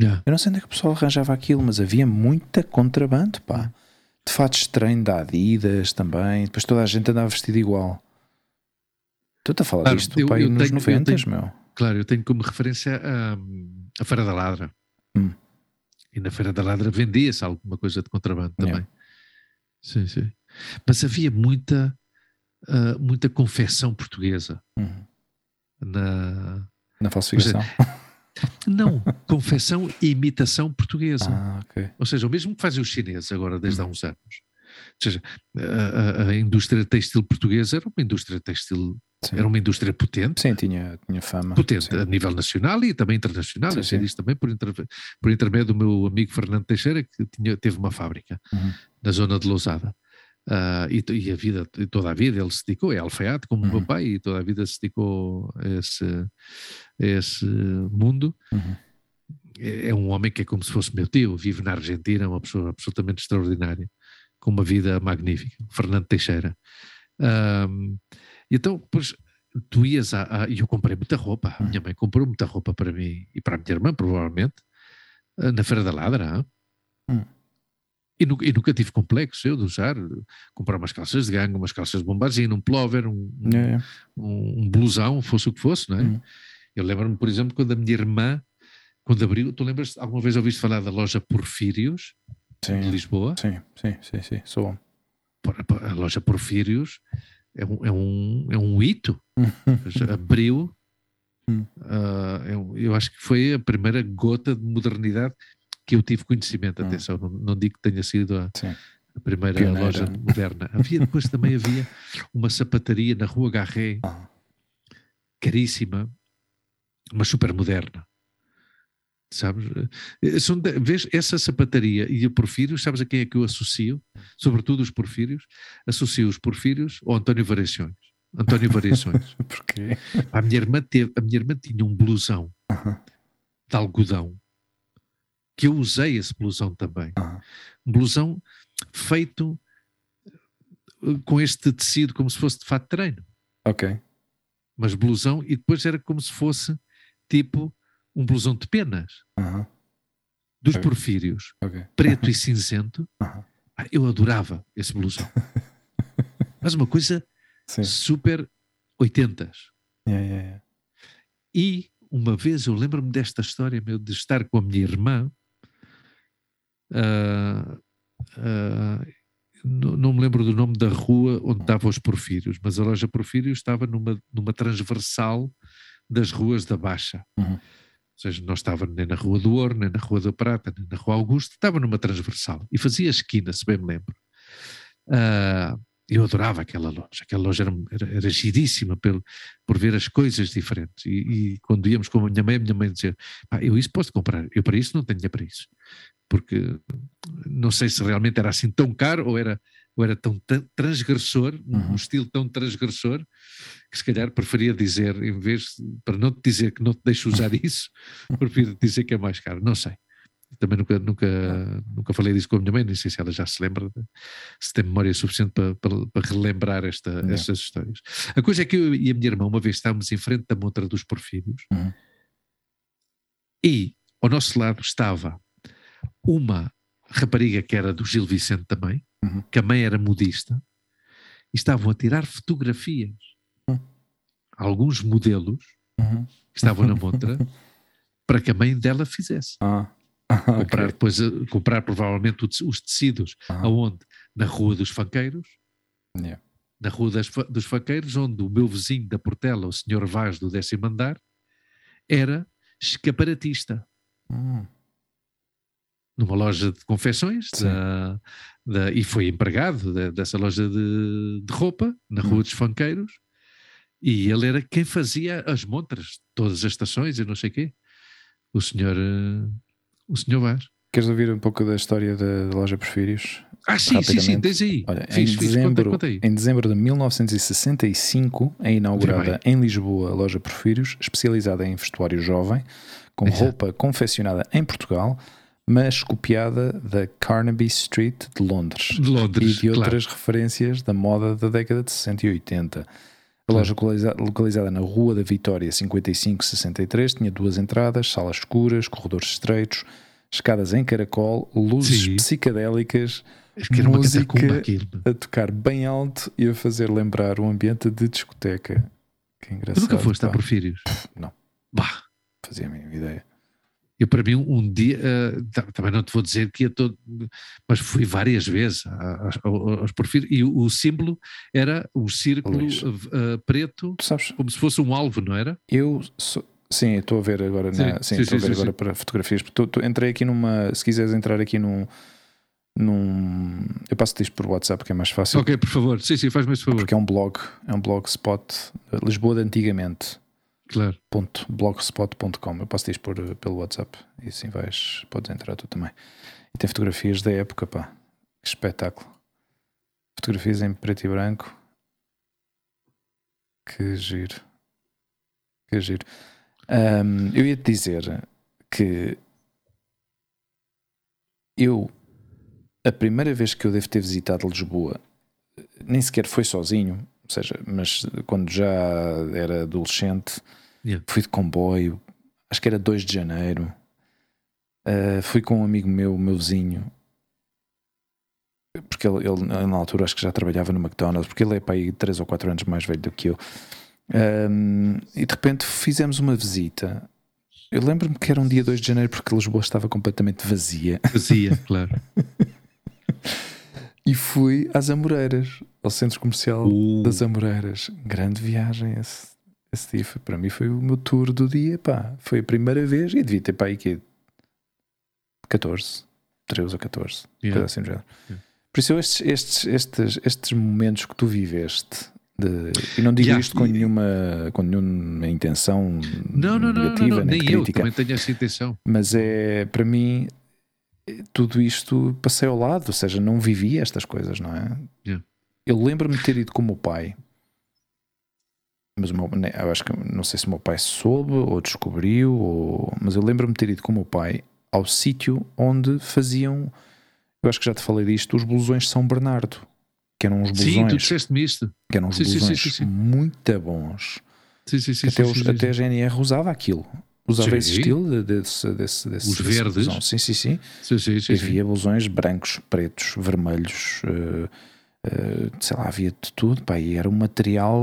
Yeah. Eu não sei onde é que o pessoal arranjava aquilo, mas havia muita contrabando, pá. De fatos de treino da Adidas também. Depois toda a gente andava vestido igual. Estou-te a falar claro, disto, eu, pá, eu nos tenho, 90, tenho, meu. Claro, eu tenho como referência a, a Feira da Ladra. Hum. E na Feira da Ladra vendia-se alguma coisa de contrabando também. Yeah. Sim, sim. Mas havia muita, uh, muita confecção portuguesa. Uhum na, na falsificação. não, confecção e imitação portuguesa. Ah, okay. Ou seja, o mesmo que fazem os chineses agora desde há uns anos. Ou seja, a, a, indústria teixtil portuguesa era uma indústria teixtil, sim. era uma indústria potente. Sim, tinha, tinha fama. Potente sim. a nível nacional e também internacional. Sim, Eu sei disso também por, inter, por intermédio do meu amigo Fernando Teixeira, que tinha, teve uma fábrica uhum. na zona de Lousada. Uh, e, e, a vida, toda a vida ele se dedicou, é alfaiate como uhum. o meu pai, e toda a vida se dedicou a esse, a esse mundo. Uhum. É, é, um homem que é como se fosse meu tio, vive na Argentina, é uma pessoa absolutamente extraordinária, com uma vida magnífica, Fernando Teixeira. Um, então, pois, tu ias a, a, e eu comprei muita roupa, a minha uhum. mãe comprou muita roupa para mim e para a minha irmã, provavelmente, na Feira da Ladra. Uhum. E, nu, e, nunca tive complexo eu de usar, comprar umas calças de gangue, umas calças de bombardino, um plover, um, é. um, um, blusão, fosse o que fosse, não é? Uhum. Eu lembro-me, por exemplo, quando a minha irmã, quando abriu, tu lembras, alguma vez ouviste falar da loja Porfírios, sim. de Lisboa? Sim, sim, sim, sim, sou A loja Porfírios é um, é um, é um hito, [laughs] abriu, uh, eu, eu acho que foi a primeira gota de modernidade que eu tive conhecimento, hum. atenção, não, não, digo que tenha sido a, a primeira Pioneira. loja moderna. Havia, depois também havia uma sapataria na Rua Garré, ah. caríssima, mas super moderna. Sabes? Eh, são, vês, essa sapataria e o Porfírios, sabes a quem é que eu associo? Sobretudo os Porfírios, associo os Porfírios ao António Variações. António Variações. [laughs] Porquê? A minha irmã, teve, a minha irmã tinha um blusão uh -huh. de algodão que eu usei esse blusão também. Um blusão feito com este tecido como se fosse de fato de treino. Ok. Mas blusão, e depois era como se fosse tipo um blusão de penas. Dos Ok. porfírios, Ok. preto [laughs] e cinzento. Ah, eu adorava esse blusão. [laughs] Mas uma coisa Sim. super 80s. Yeah, yeah, yeah. E uma vez eu lembro-me desta história meu, de estar com a minha irmã. Ah, ah, não, me lembro do nome da rua onde estavam os Porfírios, mas a loja Porfírios estava numa, numa transversal das ruas da Baixa. Uhum. Ou seja, não estava nem na Rua do Ouro, nem na Rua da Prata, nem na Rua Augusto, estava numa transversal e fazia esquina, se bem me lembro. Ah, eu adorava aquela loja, aquela loja era, era, era giríssima pelo, por ver as coisas diferentes. E, e quando íamos com a minha mãe, a minha mãe dizia: "Pá, Eu isso posso comprar, eu para isso não tenho dinheiro para isso. Porque não sei se realmente era assim tão caro ou era, ou era tão tra- transgressor, um Uhum. estilo tão transgressor, que se calhar preferia dizer, em vez para não te dizer que não te deixo usar [laughs] isso, prefiro dizer que é mais caro. Não sei. Também nunca, nunca, nunca falei disso com a minha mãe, nem sei se ela já se lembra, se tem memória suficiente para, para, para relembrar esta, estas histórias. A coisa é que eu e a minha irmã, uma vez estávamos em frente da montra dos Porfírios Uhum. e ao nosso lado estava uma rapariga que era do Gil Vicente também, Uhum. que a mãe era modista, e estavam a tirar fotografias. Uhum. Alguns modelos Uhum. que estavam na montra [laughs] para que a mãe dela fizesse. Ah. [laughs] Comprar, ok. depois, eh, comprar provavelmente os tecidos. Ah. Aonde? Na Rua dos Fanqueiros, Yeah. na Rua das dos Fanqueiros, onde o meu vizinho da Portela, o senhor Vaz do décimo andar, era escaparatista. Hum. Numa loja de confecções da, da- e foi empregado da- dessa loja de, de roupa na Rua Hum. dos Fanqueiros e ele era quem fazia as montras, todas as estações e não sei o quê. O senhor, eh, o senhor Vaz. Queres ouvir um pouco da história da, loja Porfírios? Ah, sim, sim, sim, tens aí. Olha, Fiz, em, fiz, conta, dezembro, conta em dezembro de 1965 é inaugurada em Lisboa a loja Porfírios, especializada em vestuário jovem, com Exato. roupa confeccionada em Portugal, mas copiada da Carnaby Street de Londres De Londres, e de claro. outras referências da moda da década de 60 e 80. A loja localiza- localizada na Rua da Vitória 5563 tinha duas entradas, salas escuras, corredores estreitos, escadas em caracol, luzes Sim. psicadélicas Acho que era uma música- a tocar bem alto e a fazer lembrar um ambiente de discoteca. Que Tu engraçado. nunca foste a pá. Porfírios? Não. Bah, Fazia a mínima ideia. Eu, para mim, um dia, ta- também não te vou dizer que ia todo, mas fui várias vezes a- a- ao- aos Porfírios e o, o símbolo era o círculo eh, preto, Tu como se fosse um alvo, não era? eu sou- Sim, estou a ver agora, Sim, na- sim, sim, estou a ver agora para fotografias. Tô- tô- entrei aqui numa. Se quiseres entrar aqui num. num eu passo-te isto por WhatsApp, que é mais fácil. Ok, por favor. Sim, sim, faz-me esse favor. Porque é um blog, é um blogspot eh, Lisboa de antigamente. Claro. blogspot.com. Eu passo isto por, eh, pelo WhatsApp e assim vais, podes entrar tu também. E tem fotografias da época, pá. Que espetáculo. Fotografias em preto e branco. Que giro. Que giro. Ahm, eu ia te dizer que eu, a primeira vez que eu devo ter visitado Lisboa, nem sequer foi sozinho, ou seja, mas quando já era adolescente, Yeah. fui de comboio, acho que era 2 de janeiro. Ah, fui com um amigo meu, meu vizinho, porque ele, ele, na altura acho que já trabalhava no McDonald's, porque ele é para aí 3 ou 4 anos mais velho do que eu. Ahm, e de repente fizemos uma visita. Eu lembro-me que era um dia 2 de janeiro porque Lisboa estava completamente vazia. Fazia, claro. [laughs] E fui às Amoreiras, ao centro comercial Uh, das Amoreiras. Grande viagem esse, esse dia. Foi, para mim foi o meu tour do dia. Pá. Foi a primeira vez e devia ter para aí que 14, 13 ou 14. yeah. Coisa assim do género. Yeah. Por isso, eu estes, estes, estes, estes momentos que tu viveste, de, e não digo Yeah. isto com nenhuma, com nenhuma intenção Não, não, não, não, negativa, não, nem nem eu crítica, também tenho essa intenção. mas é para mim tudo isto passei ao lado, ou seja, não vivi estas coisas, não é? Yeah. Eu lembro-me de ter ido com o meu pai, mas meu, né, eu acho que não sei se o meu pai soube ou descobriu, ou, mas eu lembro-me de ter ido com o meu pai ao sítio onde faziam, eu acho que já te falei disto, os blusões São Bernardo. que eram uns Sim, tu blusões, disseste-me isto. que eram uns Sim, blusões sim, sim. muito bons. Sim, sim, sim. até, os- até a. GNR usava aquilo. Usava Sim. esse estilo de- desse, desse, desse, Os verdes. blusão. Sim, sim, sim. Sim, sim, sim, havia blusões brancos, pretos, vermelhos, eh, eh, sei lá, havia de tudo. Pá, e era um material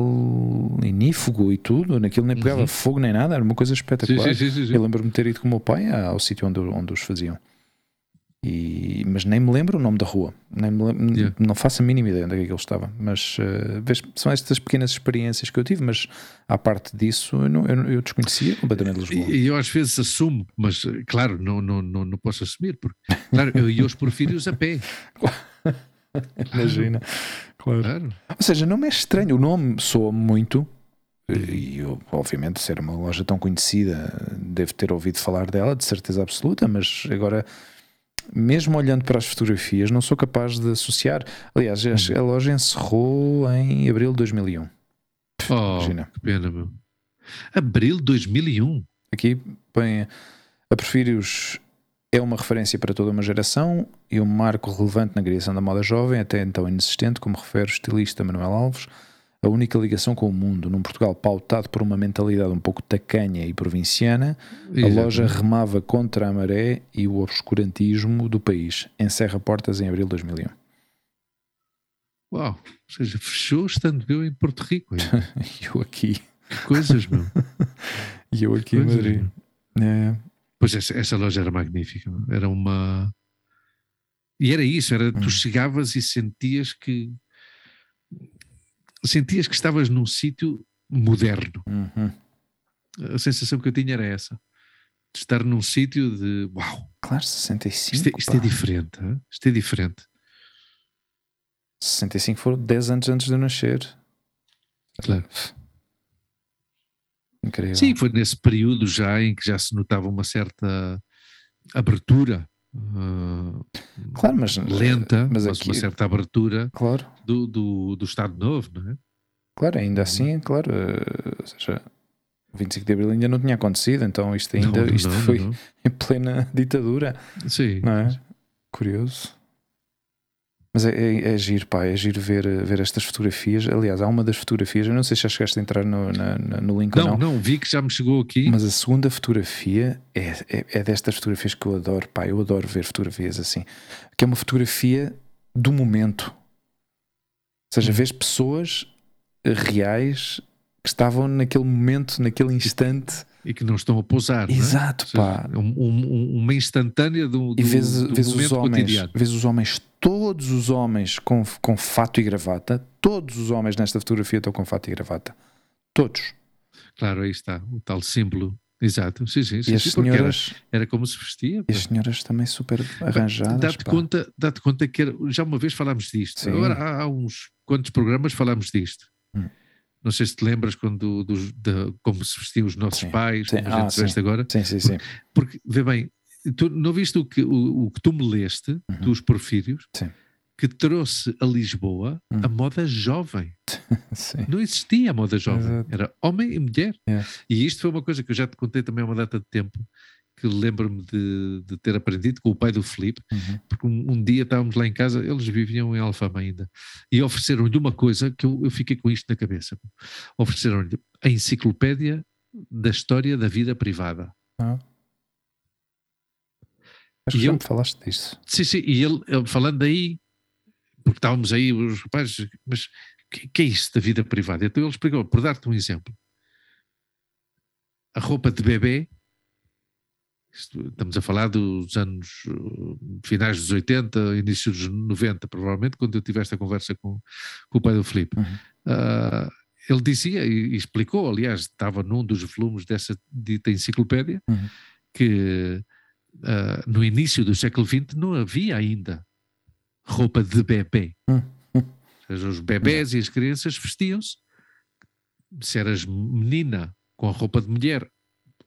inífugo e tudo. Naquilo nem pegava Uhum. fogo nem nada, era uma coisa espetacular. Eu lembro-me de ter ido com o meu pai ao sítio onde, onde os faziam. E, mas nem me lembro o nome da rua, nem me lem- Yeah. não faço a mínima ideia onde é que aquilo estava. Mas eh, vês, são estas pequenas experiências que eu tive. Mas à parte disso, eu, não- eu, eu desconhecia completamente Lisboa. E, e eu às vezes assumo, mas eh, claro, não, não, não, não posso assumir, porque claro, eu ia aos Porfírios a pé. [laughs] Imagina, claro. Claro. Ou seja, não me é estranho, o nome soa muito. E eu, obviamente, ser uma loja tão conhecida, devo ter ouvido falar dela, de certeza absoluta, mas agora, mesmo olhando para as fotografias, não sou capaz de associar. Aliás, a loja encerrou em abril de 2001. Oh, Imagina. que pena, meu. Abril de 2001. Aqui põe a Porfírios é uma referência para toda uma geração e um marco relevante na criação da moda jovem, até então inexistente, como refere o estilista Manuel Alves. A única ligação com o mundo, num Portugal pautado por uma mentalidade um pouco tacanha e provinciana, a Exato. loja remava contra a maré e o obscurantismo do país. Encerra portas em abril de 2001. Uau, ou seja, fechou estando eu em Porto Rico. [laughs] E eu aqui, Que coisas, meu. [laughs] e eu aqui em Madrid. É, Pois essa, essa loja era magnífica. Era uma. E era isso, era tu Hum. chegavas e sentias que sentias que estavas num sítio moderno. uhum. A sensação que eu tinha era essa. De estar num sítio de uau, Claro, 65. isto é, isto pá. é diferente. hã? Isto é diferente. 65 foram 10 anos antes de eu nascer. Claro. Incrível. Sim, foi nesse período já em que já se notava uma certa abertura. Ah, Claro, mas- lenta, mas mas, aqui- uma certa abertura Claro, do, do, do Estado Novo, não é? claro, ainda Uhum. assim, claro. eh, Ou seja, o 25 de Abril ainda não tinha acontecido, então isto ainda não, isto não, foi não. [laughs] em plena ditadura, Sim. não é? Curioso. Mas é, é, é giro, pá, é giro ver, eh, ver estas fotografias. Aliás, há uma das fotografias, eu não sei se já chegaste a entrar no, na- na- no link Não, ou não, não, vi que já me chegou aqui. mas a segunda fotografia é, é, é destas fotografias que eu adoro, pá, eu adoro ver fotografias assim, que é uma fotografia do momento. Ou seja, Hum. vês pessoas reais que estavam naquele momento, naquele instante. E que não estão a pousar. é? Exato, seja, pá. um- um- uma instantânea do, do, E vês, do vês os homens, cotidiano. vês os homens, todos os homens com, com fato e gravata, todos os homens nesta fotografia estão com fato e gravata. Todos. Claro, aí está, o tal símbolo. Exato, sim, sim, sim, E as sim, porque era, senhoras, era como se vestia. e as senhoras também super arranjadas. Dá-te pá. conta, dá conta que era, já uma vez falámos disto. Sim. Agora há, há uns quantos programas falámos disto. Hum. Não sei se te lembras quando, dos- de, como se vestiam os nossos Sim, pais, sim. como a Ah, gente se veste sim. agora. Sim, sim, sim. Porque, vê bem, tu não viste o que, o, o que tu me leste dos Porfírios? Uhum. Sim. Que trouxe a Lisboa Hum. a moda jovem. [laughs] sim. Não existia a moda jovem. Exato. Era homem e mulher. É. E isto foi uma coisa que eu já te contei também há uma data de tempo, que lembro-me de, de ter aprendido com o pai do Filipe, Uhum. porque um, um dia estávamos lá em casa, eles viviam em Alfama ainda, e ofereceram-lhe uma coisa que eu, eu fiquei com isto na cabeça. Ofereceram-lhe a enciclopédia da história da vida privada. Acho que eu- me falaste disso. Sim, sim, e ele, ele falando aí, porque estávamos aí, os rapazes, mas o que, que é isso da vida privada? Então ele explicou, por dar-te um exemplo, a roupa de bebê, estamos a falar dos anos uh, finais dos 80, início dos 90, provavelmente, quando eu tive esta conversa com, com o pai do Filipe. Uhum. Ah, ele dizia e, e explicou, aliás, estava num dos volumes dessa dita enciclopédia, Uhum. que ah, no início do século XX não havia ainda roupa de bebê. Hum, hum. Ou seja, os bebés e as crianças vestiam-se. Se eras menina com a roupa de mulher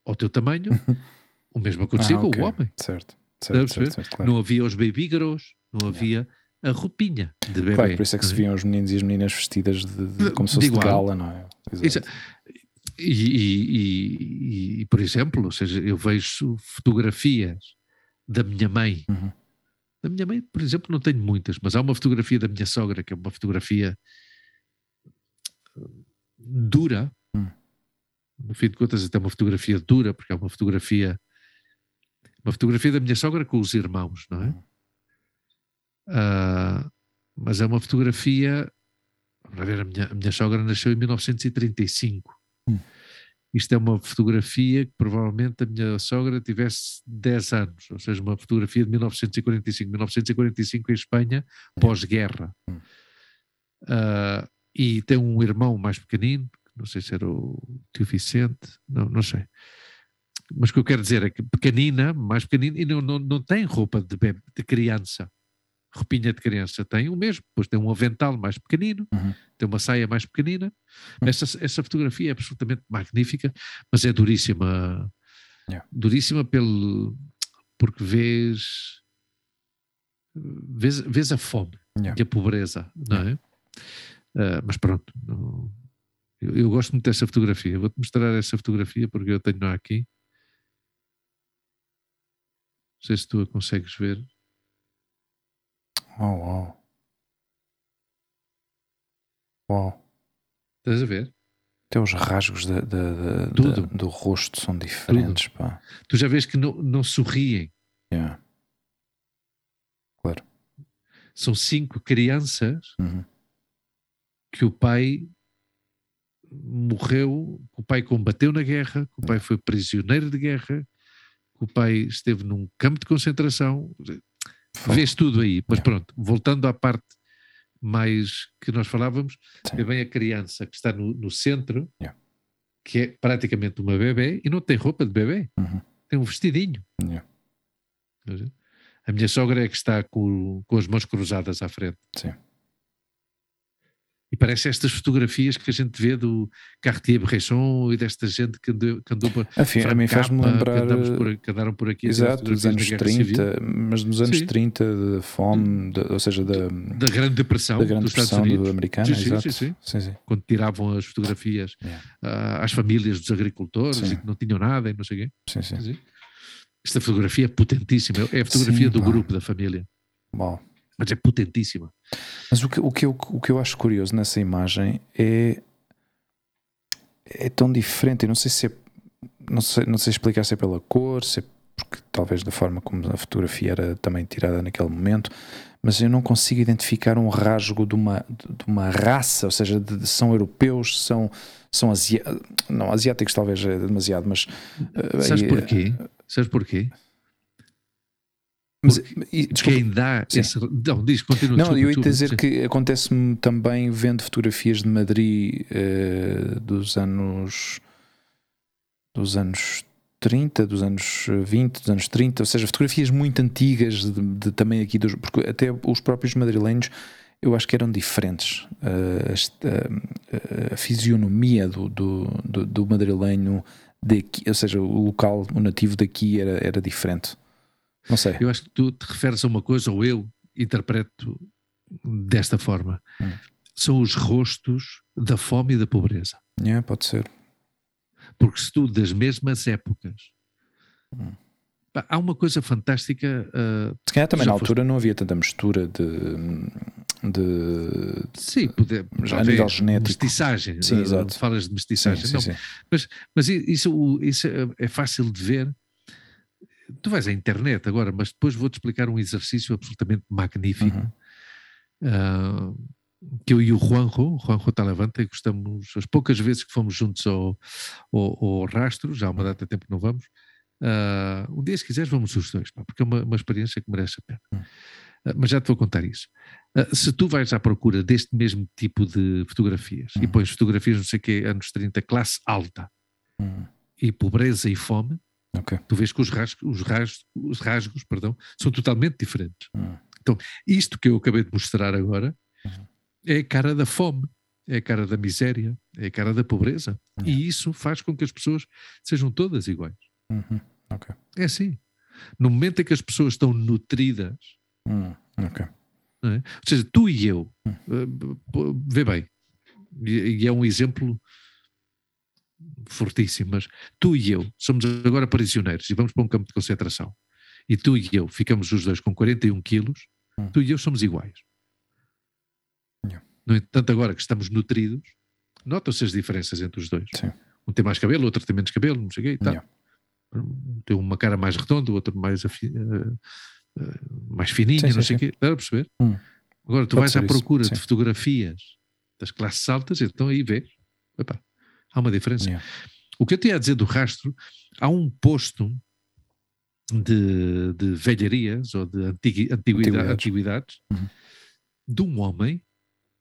ao teu tamanho, [laughs] o mesmo acontecia Ah, com ok. o homem. Certo. Certo, certo, certo, claro. Não havia os baby girls, não havia a roupinha de bebê. Claro, por isso é que se não viam os meninos e as meninas vestidas de, de- como se fosse de gala, não é? E, e- e- e, por exemplo, ou seja, eu vejo fotografias da minha mãe Uhum. Da minha mãe, por exemplo, não tenho muitas, mas há uma fotografia da minha sogra, que é uma fotografia dura. Hum. No fim de contas, até uma fotografia dura, porque é uma fotografia uma fotografia da minha sogra com os irmãos, não é? Uh, mas é uma fotografia. Vamos ver, a minha, a minha sogra nasceu em 1935. Hum. Isto é uma fotografia que provavelmente a minha sogra tivesse 10 anos, ou seja, uma fotografia de 1945. 1945 em Espanha, pós-guerra. Hum. Uh, e tem um irmão mais pequenino, não sei se era o tio Vicente, não, não sei. Mas o que eu quero dizer é que pequenina, mais pequenina, e não, não, não tem roupa de, bebê, de criança, roupinha de criança, tem o mesmo, depois tem um avental mais pequenino, Uhum. tem uma saia mais pequenina. Uhum. Essa, essa fotografia é absolutamente magnífica, mas é duríssima. Yeah. Duríssima pelo, porque vês, vês, vês a fome Yeah. e a pobreza, não é? Ah, mas pronto, não- eu, eu gosto muito dessa fotografia. Vou-te mostrar essa fotografia porque eu tenho aqui. Não sei se tu a consegues ver. Uau, uau. Uau. Estás a ver? Até os rasgos da- da- Tudo. do rosto são diferentes. Tu já vês que não, não sorriem. Yeah. São cinco crianças Uhum. que o pai morreu, que o pai combateu na guerra, que o pai foi prisioneiro de guerra, que o pai esteve num campo de concentração. Vês tudo aí. Mas pronto, voltando à parte mais que nós falávamos, Sim. é bem a criança que está no, no centro, Yeah. que é praticamente uma bebê e não tem roupa de bebê, Uhum. tem um vestidinho. Yeah. A minha sogra é que está com, com as mãos cruzadas à frente. Sim. E parece estas fotografias que a gente vê do Cartier-Bresson e desta gente que andou, que andou por, Afim, a mim fazme lembrar. que, por, que andaram por aqui Exato, dos anos da Guerra Civil, 30, mas nos anos Sim. 30, de fome, de- ou seja, da, da Grande Depressão da grande dos Estados pressão Unidos, do americano, Sim, sim, exato. sim, sim. quando tiravam as fotografias Yeah. ah, às famílias dos agricultores e que não tinham nada e não sei o quê. sim, sim. Esta fotografia é potentíssima, é a fotografia do pá. grupo, da família, Uau. Mas é potentíssima. Mas o que, o, que eu, o que eu acho curioso nessa imagem é. É tão diferente. Eu não sei se é. Não sei, não sei explicar se é pela cor, se é porque talvez da forma como a fotografia era também tirada naquele momento, mas eu não consigo identificar um rasgo de uma, de uma raça, ou seja, de, de- são europeus, são, são asiáticos, não, asiáticos talvez é demasiado, mas. eh, Sabes aí, porquê? Sabes porquê? Mas- e- Quem dá Sim. esse. Não, diz, continua. Não, desculpa, eu ia dizer que acontece-me também vendo fotografias de Madrid eh, dos anos dos anos 30, dos anos 20, dos anos 30, ou seja, fotografias muito antigas de, de também aqui dos, porque até os próprios madrilenhos eu acho que eram diferentes. Eh, esta- eh, a fisionomia do, do, do, do madrilenho daqui, ou seja, o local, o nativo daqui era, era diferente. Não sei. Eu acho que tu te referes a uma coisa, ou eu interpreto desta forma. Hum. São os rostos da fome e da pobreza. É, pode ser. Porque se tu, das mesmas épocas, Hum. pá, há uma coisa fantástica. ah, Se calhar também na foste- altura não havia tanta mistura de. de sim, poder, Já a nível genético. Mestiçagem. Sim, ah, exato. Falas de sim, mestiçagem. sim, Não, sim. Mas i- isso, isso é- é fácil de ver. Tu vais à internet agora, mas depois vou-te explicar um exercício absolutamente magnífico. Uhum. ah, que eu e o Juanjo, Juanjo Talavante, gostamos as poucas vezes que fomos juntos ao, ao, ao rastro, já há uma data de tempo que não vamos. ah, um dia, se quiseres, vamos os dois, pá, porque é uma, uma experiência que merece a pena. Hum. Ah, mas já te vou contar isso. Ah, se tu vais à procura deste mesmo tipo de fotografias e Hum. pões fotografias, não sei o quê, anos 30, classe alta Uhum. e pobreza e fome, Ok. tu vês que os rasgos, os rasgos, os rasgos perdão, são totalmente diferentes. Uhum. Isto que eu acabei de mostrar agora Uhum. é a cara da fome, é a cara da miséria, é a cara da pobreza. Yeah. E isso faz com que as pessoas sejam todas iguais. Uhum. Ok. É assim. No momento em que as pessoas estão nutridas, Uhum. Ok. não é? ou seja, tu e eu, Hum. eh, vê bem, e é um exemplo fortíssimo, mas tu e eu somos agora prisioneiros e vamos para um campo de concentração. e tu e eu ficamos os dois com 41 quilos, Hum. tu e eu somos iguais. No entanto, agora que estamos nutridos, notam-se as diferenças entre os dois. Sim. Um tem mais cabelo, outro tem menos cabelo, não sei o quê e tal. Tem uma cara mais redonda, o outro mais, eh, eh, mais fininha, Sim, não sim, sei o quê. Dá a perceber? Hum. Agora, tu Pode vais à isso, procura sim. de fotografias das classes altas, então aí vês. Epá, há uma diferença. Yeah. O que eu tinha a dizer do rastro, há um posto de, de velharias ou de antigui, antiguida- Antiguidades. Uhum. de um homem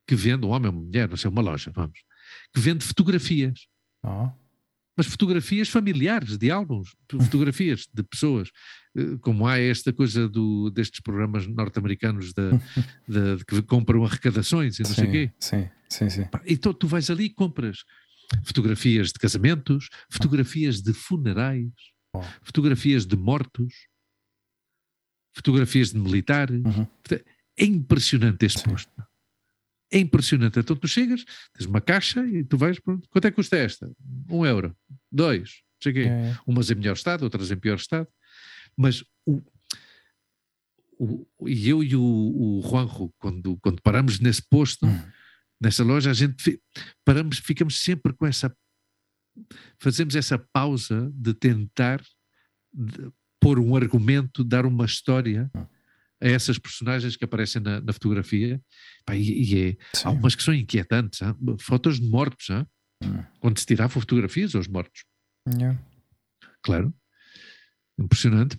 que vende, um homem ou uma mulher, não sei, uma loja, vamos, que vende fotografias. Oh, Mas fotografias familiares, de álbuns, [laughs] fotografias de pessoas. Eh, Como há esta coisa do, destes programas norte-americanos [laughs] de, de- que compram arrecadações e não sei o sim, quê. sim, sim, sim. Então tu vais ali e compras fotografias de casamentos, fotografias de funerais, Oh. fotografias de mortos, fotografias de militares. Uhum. É impressionante este Sim. posto. É impressionante. Então tu chegas, tens uma caixa e tu vais, pronto, quanto é que custa esta? Um euro, dois. Yeah, yeah. Umas em melhor estado, outras em pior estado. Mas o, o- eu e o, o Juanjo, quando, quando paramos nesse posto, Hum. Nessa loja, a gente paramos, ficamos sempre com essa. Fazemos essa pausa de tentar de pôr um argumento, dar uma história Hum. a essas personagens que aparecem na, na fotografia. Pá, e, e é, há umas que são inquietantes, hã? fotos de mortos, hã? Hum. onde se tiravam fotografias aos mortos. Yeah. Claro. Impressionante.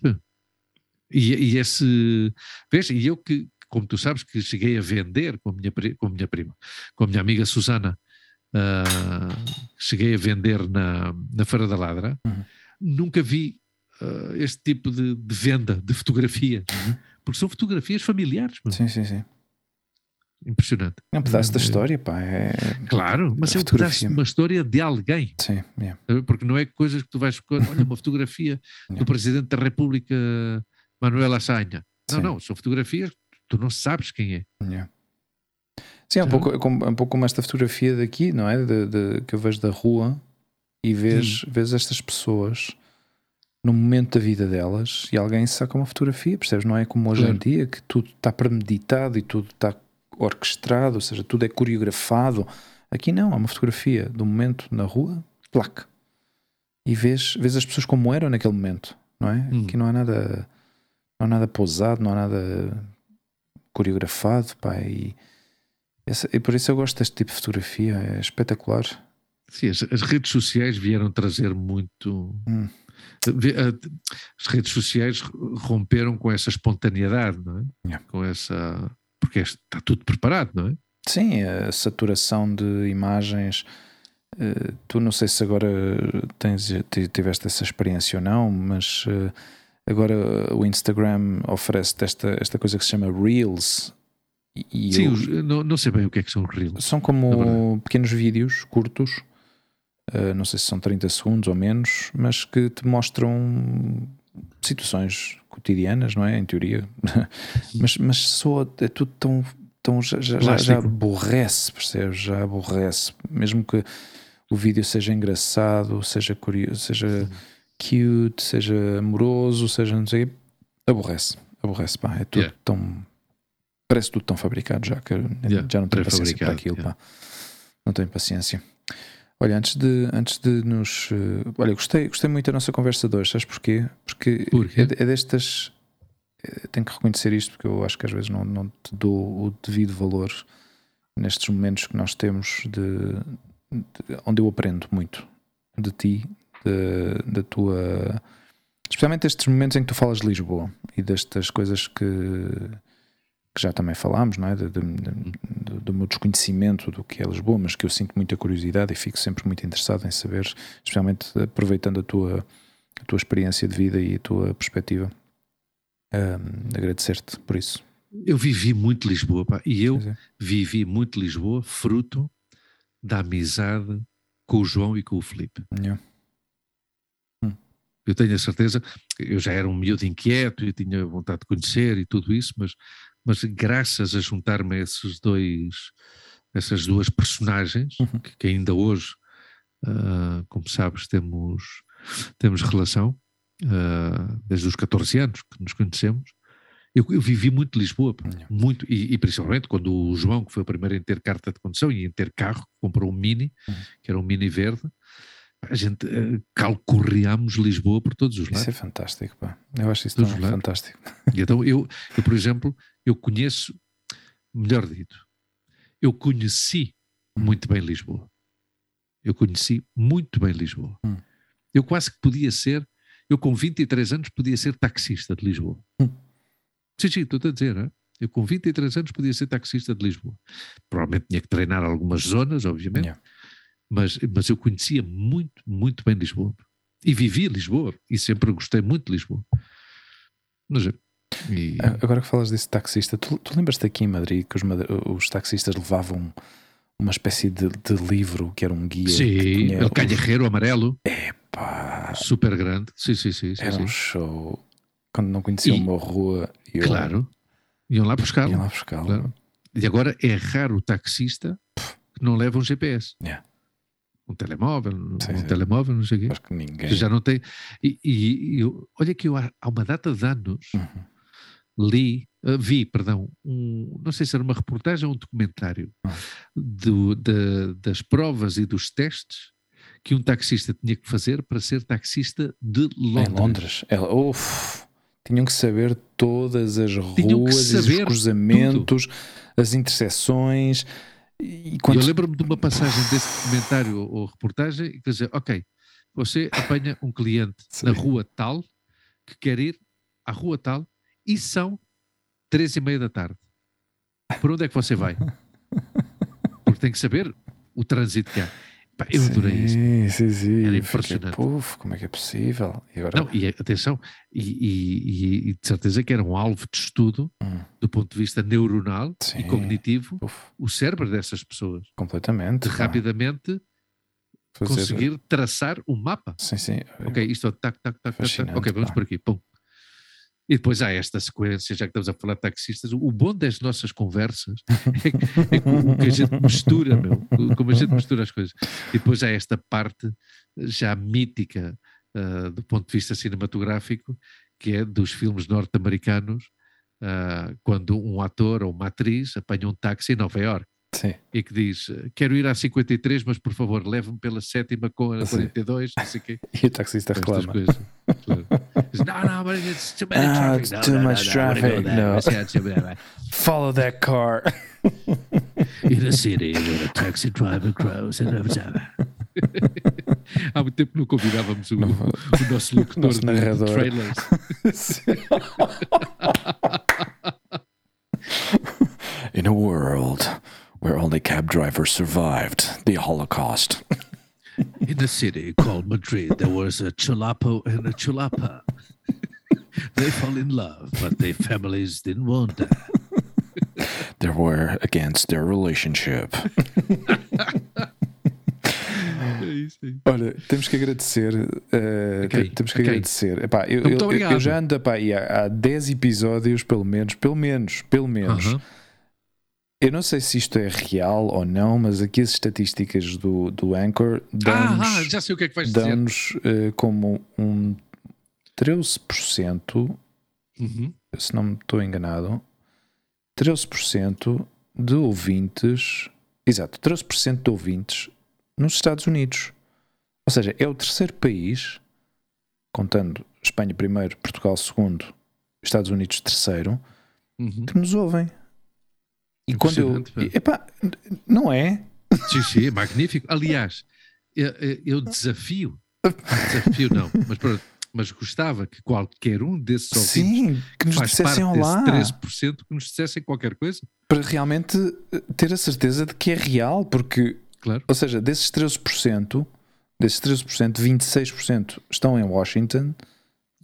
E, e esse. Vês? E eu que, como tu sabes, que cheguei a vender com a minha, com a minha prima, com a minha amiga Susana, ah, cheguei a vender na, na Feira da Ladra, Uhum. nunca vi ah, este tipo de, de venda de fotografias. Uhum. Porque são fotografias familiares. pá. Sim, sim, sim. Impressionante. É um pedaço da É- história, pá. É... Claro, mas é um pedaço de uma história de alguém. Sim, yeah. Porque não é coisas que tu vais. Olha, uma fotografia do. Presidente da República, Manuel Assanha. Não, Sim. não, são fotografias tu não sabes quem é. Yeah. Sim, é um, Já. pouco, é como- um pouco como esta fotografia daqui, não é? De, de- que eu vejo da rua e vês, vês estas pessoas no momento da vida delas e alguém saca uma fotografia, percebes? Não é como hoje em Claro. dia que tudo está premeditado e tudo está orquestrado, ou seja, tudo é coreografado. Aqui não, há uma fotografia do momento na rua, placa. E vês, vês as pessoas como eram naquele momento, não é? Hum. Aqui não há nada, não há nada pousado, não há nada coreografado, pá, e, essa- e por isso eu gosto deste tipo de fotografia, é espetacular. Sim, as, as redes sociais vieram trazer muito. Hum. As redes sociais romperam com essa espontaneidade, não é? Yeah. Com essa. Porque está tudo preparado, não é? Sim, a saturação de imagens. eh, tu não sei se agora tens, ti- tiveste essa experiência ou não, mas eh, agora o Instagram oferece esta, esta coisa que se chama Reels. E, Sim, eu- os- não, não sei bem o que é que são reels. São como pequenos vídeos curtos, eh, não sei se são 30 segundos ou menos, mas que te mostram situações cotidianas, não é? Em teoria, mas, mas soa, é tudo tão. tão já, já, já, aborrece, percebes? Já aborrece, mesmo que o vídeo seja engraçado, seja curioso, seja cute, seja amoroso, seja não sei, aborrece, aborrece, pá, é tudo Yeah. tão parece tudo tão fabricado já que Yeah, já não tenho paciência para aquilo, yeah. pá. Não tenho paciência. Olha, antes de, antes de nos. eh, olha, gostei, gostei muito da nossa conversa de hoje, sabes porquê? Porque Porquê? É, é destas. eh, Tenho que reconhecer isto porque eu acho que às vezes não, não te dou o devido valor nestes momentos que nós temos de, de- onde eu aprendo muito de ti, da tua. Especialmente estes momentos em que tu falas de Lisboa e destas coisas que, que já também falámos, não é? De- de- de- do meu desconhecimento do que é Lisboa, mas que eu sinto muita curiosidade e fico sempre muito interessado em saber, especialmente aproveitando a tua, a tua experiência de vida e a tua perspectiva. Ahm, Agradecer-te por isso. Eu vivi muito Lisboa, pá, e eu é. vivi muito Lisboa fruto da amizade com o João e com o Felipe. Yeah. Eu tenho a certeza, eu já era um miúdo inquieto e tinha vontade de conhecer e tudo isso, mas, mas graças a juntar-me a esses dois, essas duas personagens, Uhum. que, que ainda hoje, ah, como sabes, temos, temos relação, uh, desde os 14 anos que nos conhecemos. Eu, eu vivi muito Lisboa, muito, e, e, principalmente quando o João, que foi o primeiro em ter carta de condução e em ter carro, comprou um Mini, uhum. que era um Mini verde, a gente uh, calcorreámos Lisboa por todos os lados. Isso é fantástico, pá. Eu acho isso tão fantástico. E então eu, eu, por exemplo, eu conheço, melhor dito, eu conheci hum. muito bem Lisboa. Eu conheci muito bem Lisboa. Hum. Eu quase que podia ser, eu com 23 anos podia ser taxista de Lisboa. Hum. Sim, sim, estou a dizer, é? Eu com 23 anos podia ser taxista de Lisboa. Provavelmente tinha que treinar algumas zonas, obviamente. Yeah mas, mas eu conhecia muito, muito bem Lisboa. E vivi Lisboa, e sempre gostei muito de Lisboa. Mas, e... Agora que falas desse taxista, tu, tu lembras-te aqui em Madrid que os, os taxistas levavam uma espécie de, de, livro que era um guia? Sim, o calharreiro amarelo. É pá. Super grande. Sim, sim, sim. sim era sim. um show. Quando não conheciam e, uma rua. Eu... Claro. Iam lá buscar. Iam lá buscar. Claro. E agora é raro o taxista que não leva um GPS. Yeah um telemóvel, sim, um sim. telemóvel, não sei o quê. Acho que ninguém. Já não tem. E, e, e olha que eu há, uma data de anos uhum. li, uh, vi, perdão, um, não sei se era uma reportagem ou um documentário uhum. do, de, das provas e dos testes que um taxista tinha que fazer para ser taxista de Londres. Em Londres. Ela, uf, tinham que saber todas as ruas, os cruzamentos, tudo. as interseções e quando... Eu lembro-me de uma passagem desse documentário ou, reportagem que dizia, ok, você apanha um cliente Sim. na rua tal que quer ir à rua tal e são três e meia da tarde. Por onde é que você vai? [laughs] Porque tem que saber o trânsito que há. Pá, eu sim, adorei isso. Sim, sim. Era impressionante. Fiquei, puf, como é que é possível? E, agora... Não, e atenção, e, e, e, de certeza que era um alvo de estudo hum. do ponto de vista neuronal sim. e cognitivo o cérebro dessas pessoas. Completamente. De rapidamente Fazer... conseguir traçar o um mapa. Sim, sim. Ok, isto é tac, tac, tac, tac. Ok, vamos pá. por aqui. Pum. E depois há esta sequência, já que estamos a falar de taxistas, o bom das nossas conversas é, é como que a gente mistura, meu, como a gente mistura as coisas. E depois há esta parte já mítica uh, do ponto de vista cinematográfico, que é dos filmes norte-americanos, uh, quando um ator ou uma atriz apanha um táxi em Nova York Sim. e que diz: Quero ir à 53, mas por favor, leve-me pela sétima com a 42, não sei quê. [laughs] E o taxista reclama. Coisas, claro. Não, não, but it's too much ah, traffic. It's too much traffic. No. [laughs] Follow that car. [laughs] In a city where a taxi driver grows and observer. Muito tempo não convidávamos o, o nosso locutor nosso narrador. de trailers. [laughs] In a world where only cab drivers survived the Holocaust. In a city called Madrid, there was a chulapo and a chulapa. They fell in love, but their families didn't want that. [laughs] they were against their relationship. Olha, temos que agradecer. Uh, okay, temos que okay. agradecer. Epá, eu, eu, eu, já ando epá, há, há 10 episódios, pelo menos, pelo menos, pelo menos. Uh -huh eu não sei se isto é real ou não, mas aqui as estatísticas do, do Anchor dão-nos ah, ah, já sei o que é que vais dão uh, como um 13%, uhum. se não me estou enganado, 13% de ouvintes, exato, 13% de ouvintes nos Estados Unidos. Ou seja, é o terceiro país, contando Espanha primeiro, Portugal segundo, Estados Unidos terceiro, uhum. que nos ouvem. E quando eu. Epá, não é? Sim, sim, é magnífico. Aliás, eu, eu desafio, [laughs] desafio não, mas pronto, mas gostava que qualquer um desses Sim, que nos faz dissessem parte olá. desse 13% que nos dissessem qualquer coisa. Para realmente eh, ter a certeza de que é real, porque, claro. ou seja, desses 13%, desses 13%, 26% estão em Washington,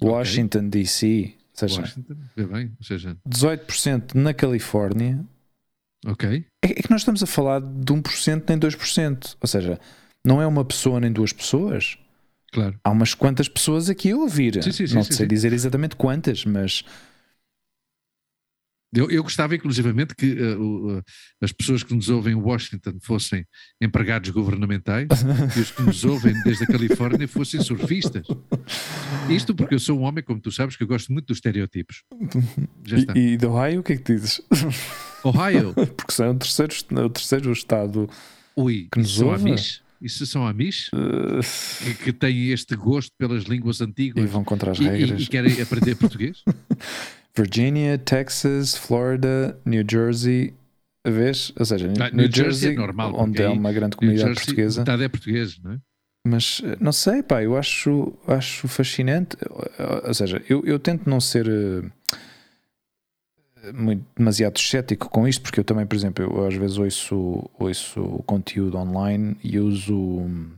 Washington okay. DC, ou seja, Washington, bem, ou seja, 18% na Califórnia, Ok. É, é que nós estamos a falar de 1% nem 2%. Ou seja, não é uma pessoa nem duas pessoas. Claro. Há umas quantas pessoas aqui a ouvir. Sim, sim, não sim, sei dizer exatamente quantas, mas. Eu, eu gostava, inclusivamente, que uh, uh, as pessoas que nos ouvem em Washington fossem empregados governamentais [laughs] e os que nos ouvem desde a Califórnia fossem surfistas. Isto porque eu sou um homem, como tu sabes, que eu gosto muito dos estereotipos. Já está. E, e do Ohio, o que é que dizes? Ohio? [laughs] porque são o terceiro, o terceiro estado Ui, que nos ouve. Amish? Isso são amis uh... que, que, têm este gosto pelas línguas antigas e vão contra as regras e, e querem aprender [laughs] português? Virginia, Texas, Florida, New Jersey. Vês? Ou seja, ah, New, New, Jersey, Jersey é normal, onde há uma grande comunidade Jersey, portuguesa. Metade é português, não é? Mas não sei, pá, eu acho, acho fascinante. Ou seja, eu, eu tento não ser uh, muito, demasiado cético com isto, porque eu também, por exemplo, eu às vezes ouço, ouço conteúdo online e uso. Um,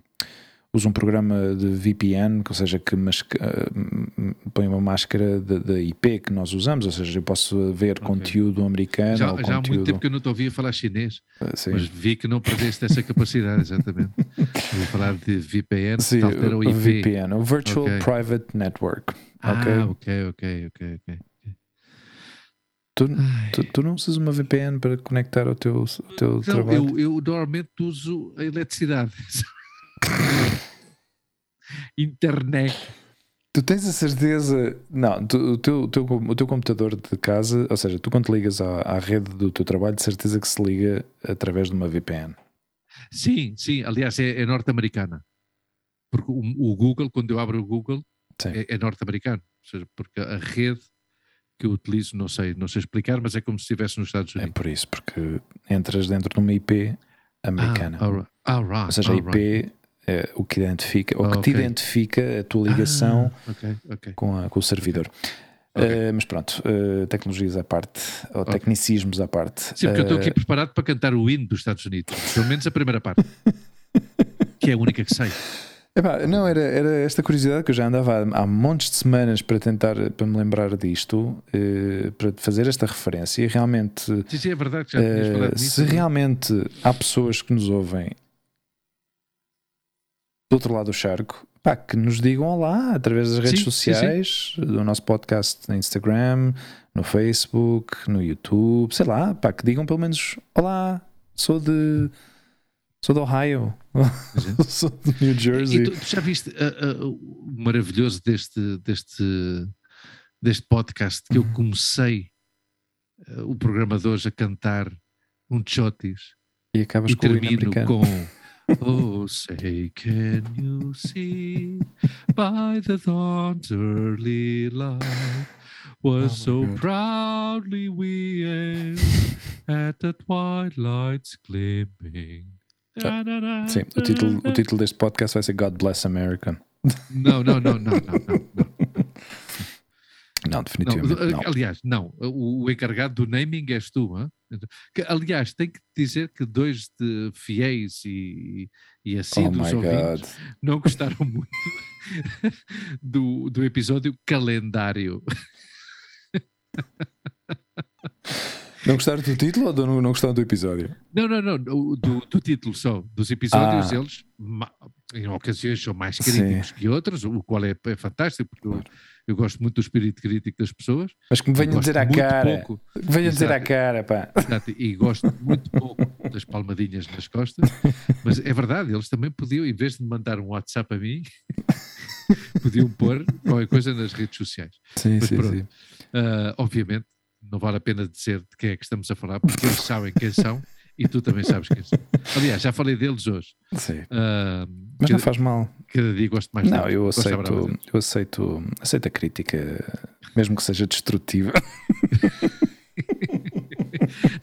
uso um programa de VPN, ou seja, que mas, uh, põe uma máscara da IP que nós usamos, ou seja, eu posso ver okay. conteúdo americano. Já, já conteúdo... há muito tempo que eu não te ouvia falar chinês, uh, mas vi que não perdeste essa capacidade, exatamente. [laughs] Vou falar de VPN, sim, o, o VPN, o Virtual okay. Private Network. Ah, ok, ok, ok, ok. Tu, tu, tu, não usas uma VPN para conectar ao teu, ao teu não, trabalho? Eu, eu normalmente uso a eletricidade. [laughs] Internet. Tu tens a certeza. Não, tu, o, teu, o, teu, o teu computador de casa, ou seja, tu quando ligas à, à rede do teu trabalho, de certeza que se liga através de uma VPN. Sim, sim. Aliás, é, é norte-americana. Porque o, o, Google, quando eu abro o Google, é, é norte-americano. Ou seja, porque a rede que eu utilizo, não sei, não sei explicar, mas é como se estivesse nos Estados Unidos. É por isso, porque entras dentro de uma IP americana. Ah, all right, all right, ou seja, a IP right é, o que identifica, ou que okay. te identifica a tua ligação ah, okay, okay. Com, a, com o servidor. Uh, mas pronto, uh, tecnologias à parte, ou tecnicismos à parte. Sim, porque uh, eu estou aqui preparado para cantar o hino dos Estados Unidos, pelo menos a primeira parte, [laughs] que é a única que sei. Epá, não, era, era esta curiosidade que eu já andava há, há montes de semanas para tentar para me lembrar disto, para fazer esta referência. E realmente, sim, sim, é verdade que já tinhas falado nisso. Se realmente há pessoas que nos ouvem do outro lado do charco, pá, que nos digam olá através das redes sim, sociais, sim, sim. do nosso podcast no Instagram, no Facebook, no YouTube, sei lá, pá, que digam pelo menos olá, sou de. Sou de Ohio, [laughs] sou de New Jersey. E tu, tu já viste uh, uh, o maravilhoso deste, deste, deste podcast que eu uhum. comecei uh, o programa de hoje a cantar um chotis e, acabas e com termino com [laughs] oh, say, can you see by the dawn's early light was oh so God. proudly we aimed [laughs] at the twilight's gleaming. Ah, sim, o título, o título deste podcast vai ser God Bless America. Não, não, não, não, não, não. Não, definitivamente. Não, não. Aliás, não. O, o, encarregado do naming és tu. Hein? Que, aliás, tenho que dizer que dois de fiéis e, e assíduos oh ouvintes God. não gostaram [laughs] muito do, do episódio calendário. [laughs] Não gostaram do título ou do, não gostaram do episódio? Não, não, não, do, do título só. Dos episódios, ah. eles em ocasiões são mais críticos Sim. que outras, o qual é, é fantástico, porque claro. eu, eu, gosto muito do espírito crítico das pessoas. Mas que me venham dizer à cara. Pouco, que venham dizer à cara, pá. Exato, e gosto muito pouco das palmadinhas nas costas, mas é verdade, eles também podiam, em vez de mandar um WhatsApp a mim, [laughs] podiam pôr qualquer coisa nas redes sociais. Sim, mas, sim, pronto, sim. Uh, obviamente, não vale a pena dizer de quem é que estamos a falar, porque eles sabem quem são e tu também sabes quem são. Aliás, já falei deles hoje. Sim. Uh, Mas cada, não faz mal. Cada dia gosto mais Não, eu aceito, eu aceito, aceito a crítica, mesmo que seja destrutiva. [laughs]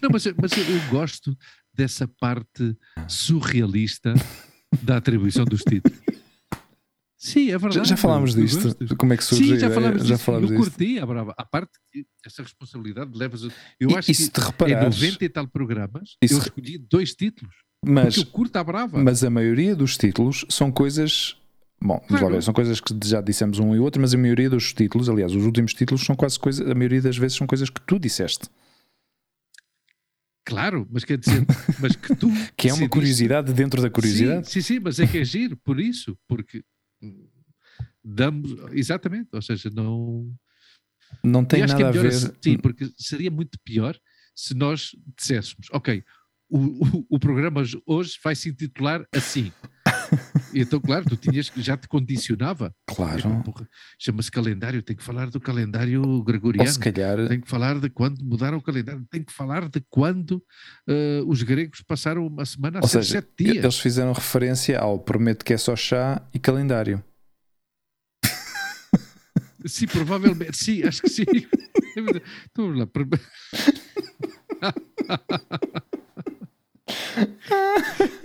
não, mas, mas eu, eu gosto dessa parte surrealista da atribuição dos títulos. Sim, é verdade. Já, já falámos disto. Como é que surge Sim, já falámos disto. Já falámos eu curti a brava. A parte que essa responsabilidade levas. Eu e, acho e que te reparares, em 90 e tal programas eu escolhi dois títulos. Mas, eu curto a brava. Mas a maioria dos títulos são coisas. Bom, vamos claro. lá ver, são coisas que já dissemos um e outro, mas a maioria dos títulos, aliás, os últimos títulos são quase coisas, a maioria das vezes são coisas que tu disseste. Claro, mas quer dizer, mas que tu. [laughs] que é uma curiosidade dentro da curiosidade. Sim, sim, sim, mas é que é giro, por isso, porque damos, exatamente, ou seja, não Não tem que nada é a ver. assim, sim, porque seria muito pior se nós disséssemos, ok, o, o, o programa hoje vai se intitular assim. [laughs] Então, claro, tu tinhas que já te condicionava. Claro. Chama-se calendário, tem que falar do calendário Ou gregoriano. se calhar. Tem que falar de quando mudaram o calendário, tem que falar de quando eh, os gregos passaram uma semana a Ou ser sete dias. eles fizeram referência ao prometo que é só chá e calendário. [laughs] Sim, provavelmente, sim, acho que sim. [laughs] Então, vamos lá. pre-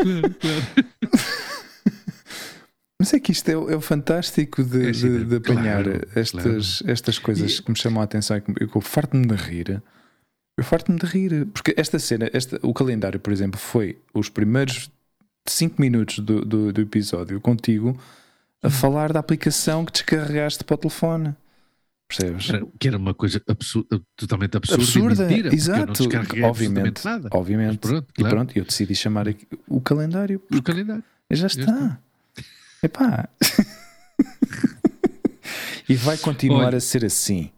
claro, claro. Mas é que isto é, o- é o fantástico de, É de- de apanhar claro, estas, estas coisas E- que me chamam a atenção e que eu, farto-me de rir. Eu farto-me de rir. Porque esta cena, esta, o calendário, por exemplo, foi os primeiros 5 minutos do, do, do episódio contigo a Hum. falar da aplicação que descarregaste para o telefone. Percebes? Que era uma coisa absurda, totalmente absurda, Absurda, e mentira, porque eu exato. Obviamente, absolutamente nada. obviamente. Pronto, E claro. pronto, eu decidi chamar aqui o calendário. O calendário. E já Já está. Epá. [laughs] e vai continuar Olha. a ser assim.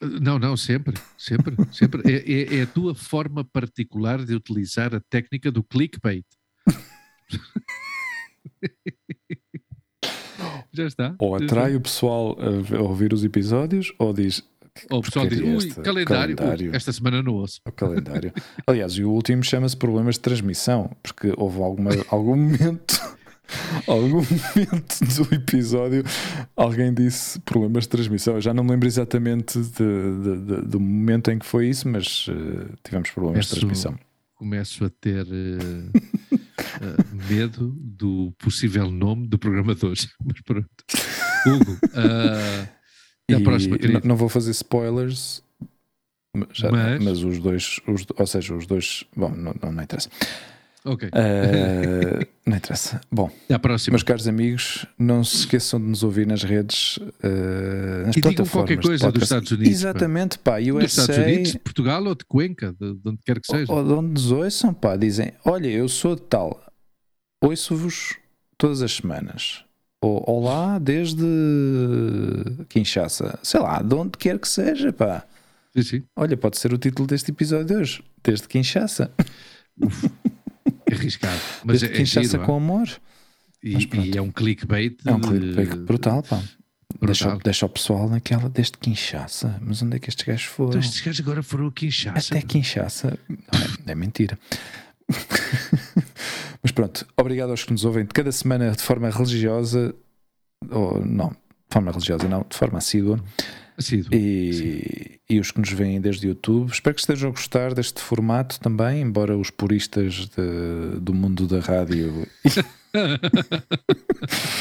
Não, não, sempre, sempre, sempre. É, é- é a tua forma particular de utilizar a técnica do clickbait. [laughs] Já está. Ou atrai está. o pessoal a ouvir os episódios, ou diz Ou o pessoal diz, ui, esta, calendário, ui, calendário. esta semana não ouço. o calendário. Aliás, e o último chama-se problemas de transmissão, porque houve alguma, algum momento. Algum [laughs] momento do episódio alguém disse problemas de transmissão. Eu já não me lembro exatamente de- de- de- do momento em que foi isso, mas eh, tivemos problemas de Peço- transmissão. Começo a ter eh, [laughs] eh, medo do possível nome do programa de [laughs] hoje. Mas pronto. Hugo, E próxima, não vou fazer spoilers, já- Mas- mas os dois, os- ou seja, os dois. Bom, não, não, não interessa. Ok, Eh, não interessa. Bom, à próxima. meus caros amigos, não se esqueçam de nos ouvir nas redes, eh, nas E digam plataformas. qualquer coisa dos. Estados Unidos, pá. Exatamente, pá. Dos USA, Estados Unidos, de Portugal ou de Cuenca, de, de onde quer que seja. ou de onde nos ouçam, pá. Dizem: Olha, eu sou de tal, ouço-vos todas as semanas. Ou, olá, desde Kinshasa, sei lá, de onde quer que seja, pá. Sim, sim. Olha, pode ser o título deste episódio de hoje. Desde Kinshasa. É [laughs] [laughs] arriscado. Mas é, é Kinshasa giro, com amor. e, e é um clickbait. É um de- clickbait brutal, pá. Deixa, deixa o pessoal naquela desde Kinshasa. Mas onde é que estes gajos foram? Então estes gajos agora foram a Kinshasa. Até. Não, é, é mentira. [laughs] Mas pronto, obrigado aos que nos ouvem de cada semana de forma religiosa. Ou não, de forma religiosa, não, de forma assídua. Assíduo. E, e os que nos veem desde o YouTube. Espero que estejam a gostar deste formato também, embora os puristas de- do mundo da rádio. [laughs] [laughs]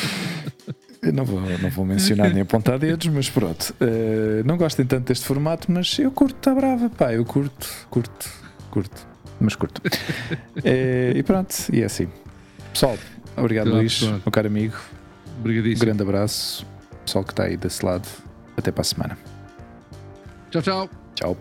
Não vou, não vou mencionar nem apontar dedos, mas pronto. Eh, não gostem tanto deste formato, mas eu curto, está brava, pá. Eu curto, curto, curto, mas curto. [laughs] Eh, e pronto, e é assim. Pessoal, obrigado, Claro, Luís, claro. meu caro amigo. Um Obrigadíssimo. grande abraço. Pessoal que está aí desse lado. Até para a semana. Tchau, tchau. Tchau.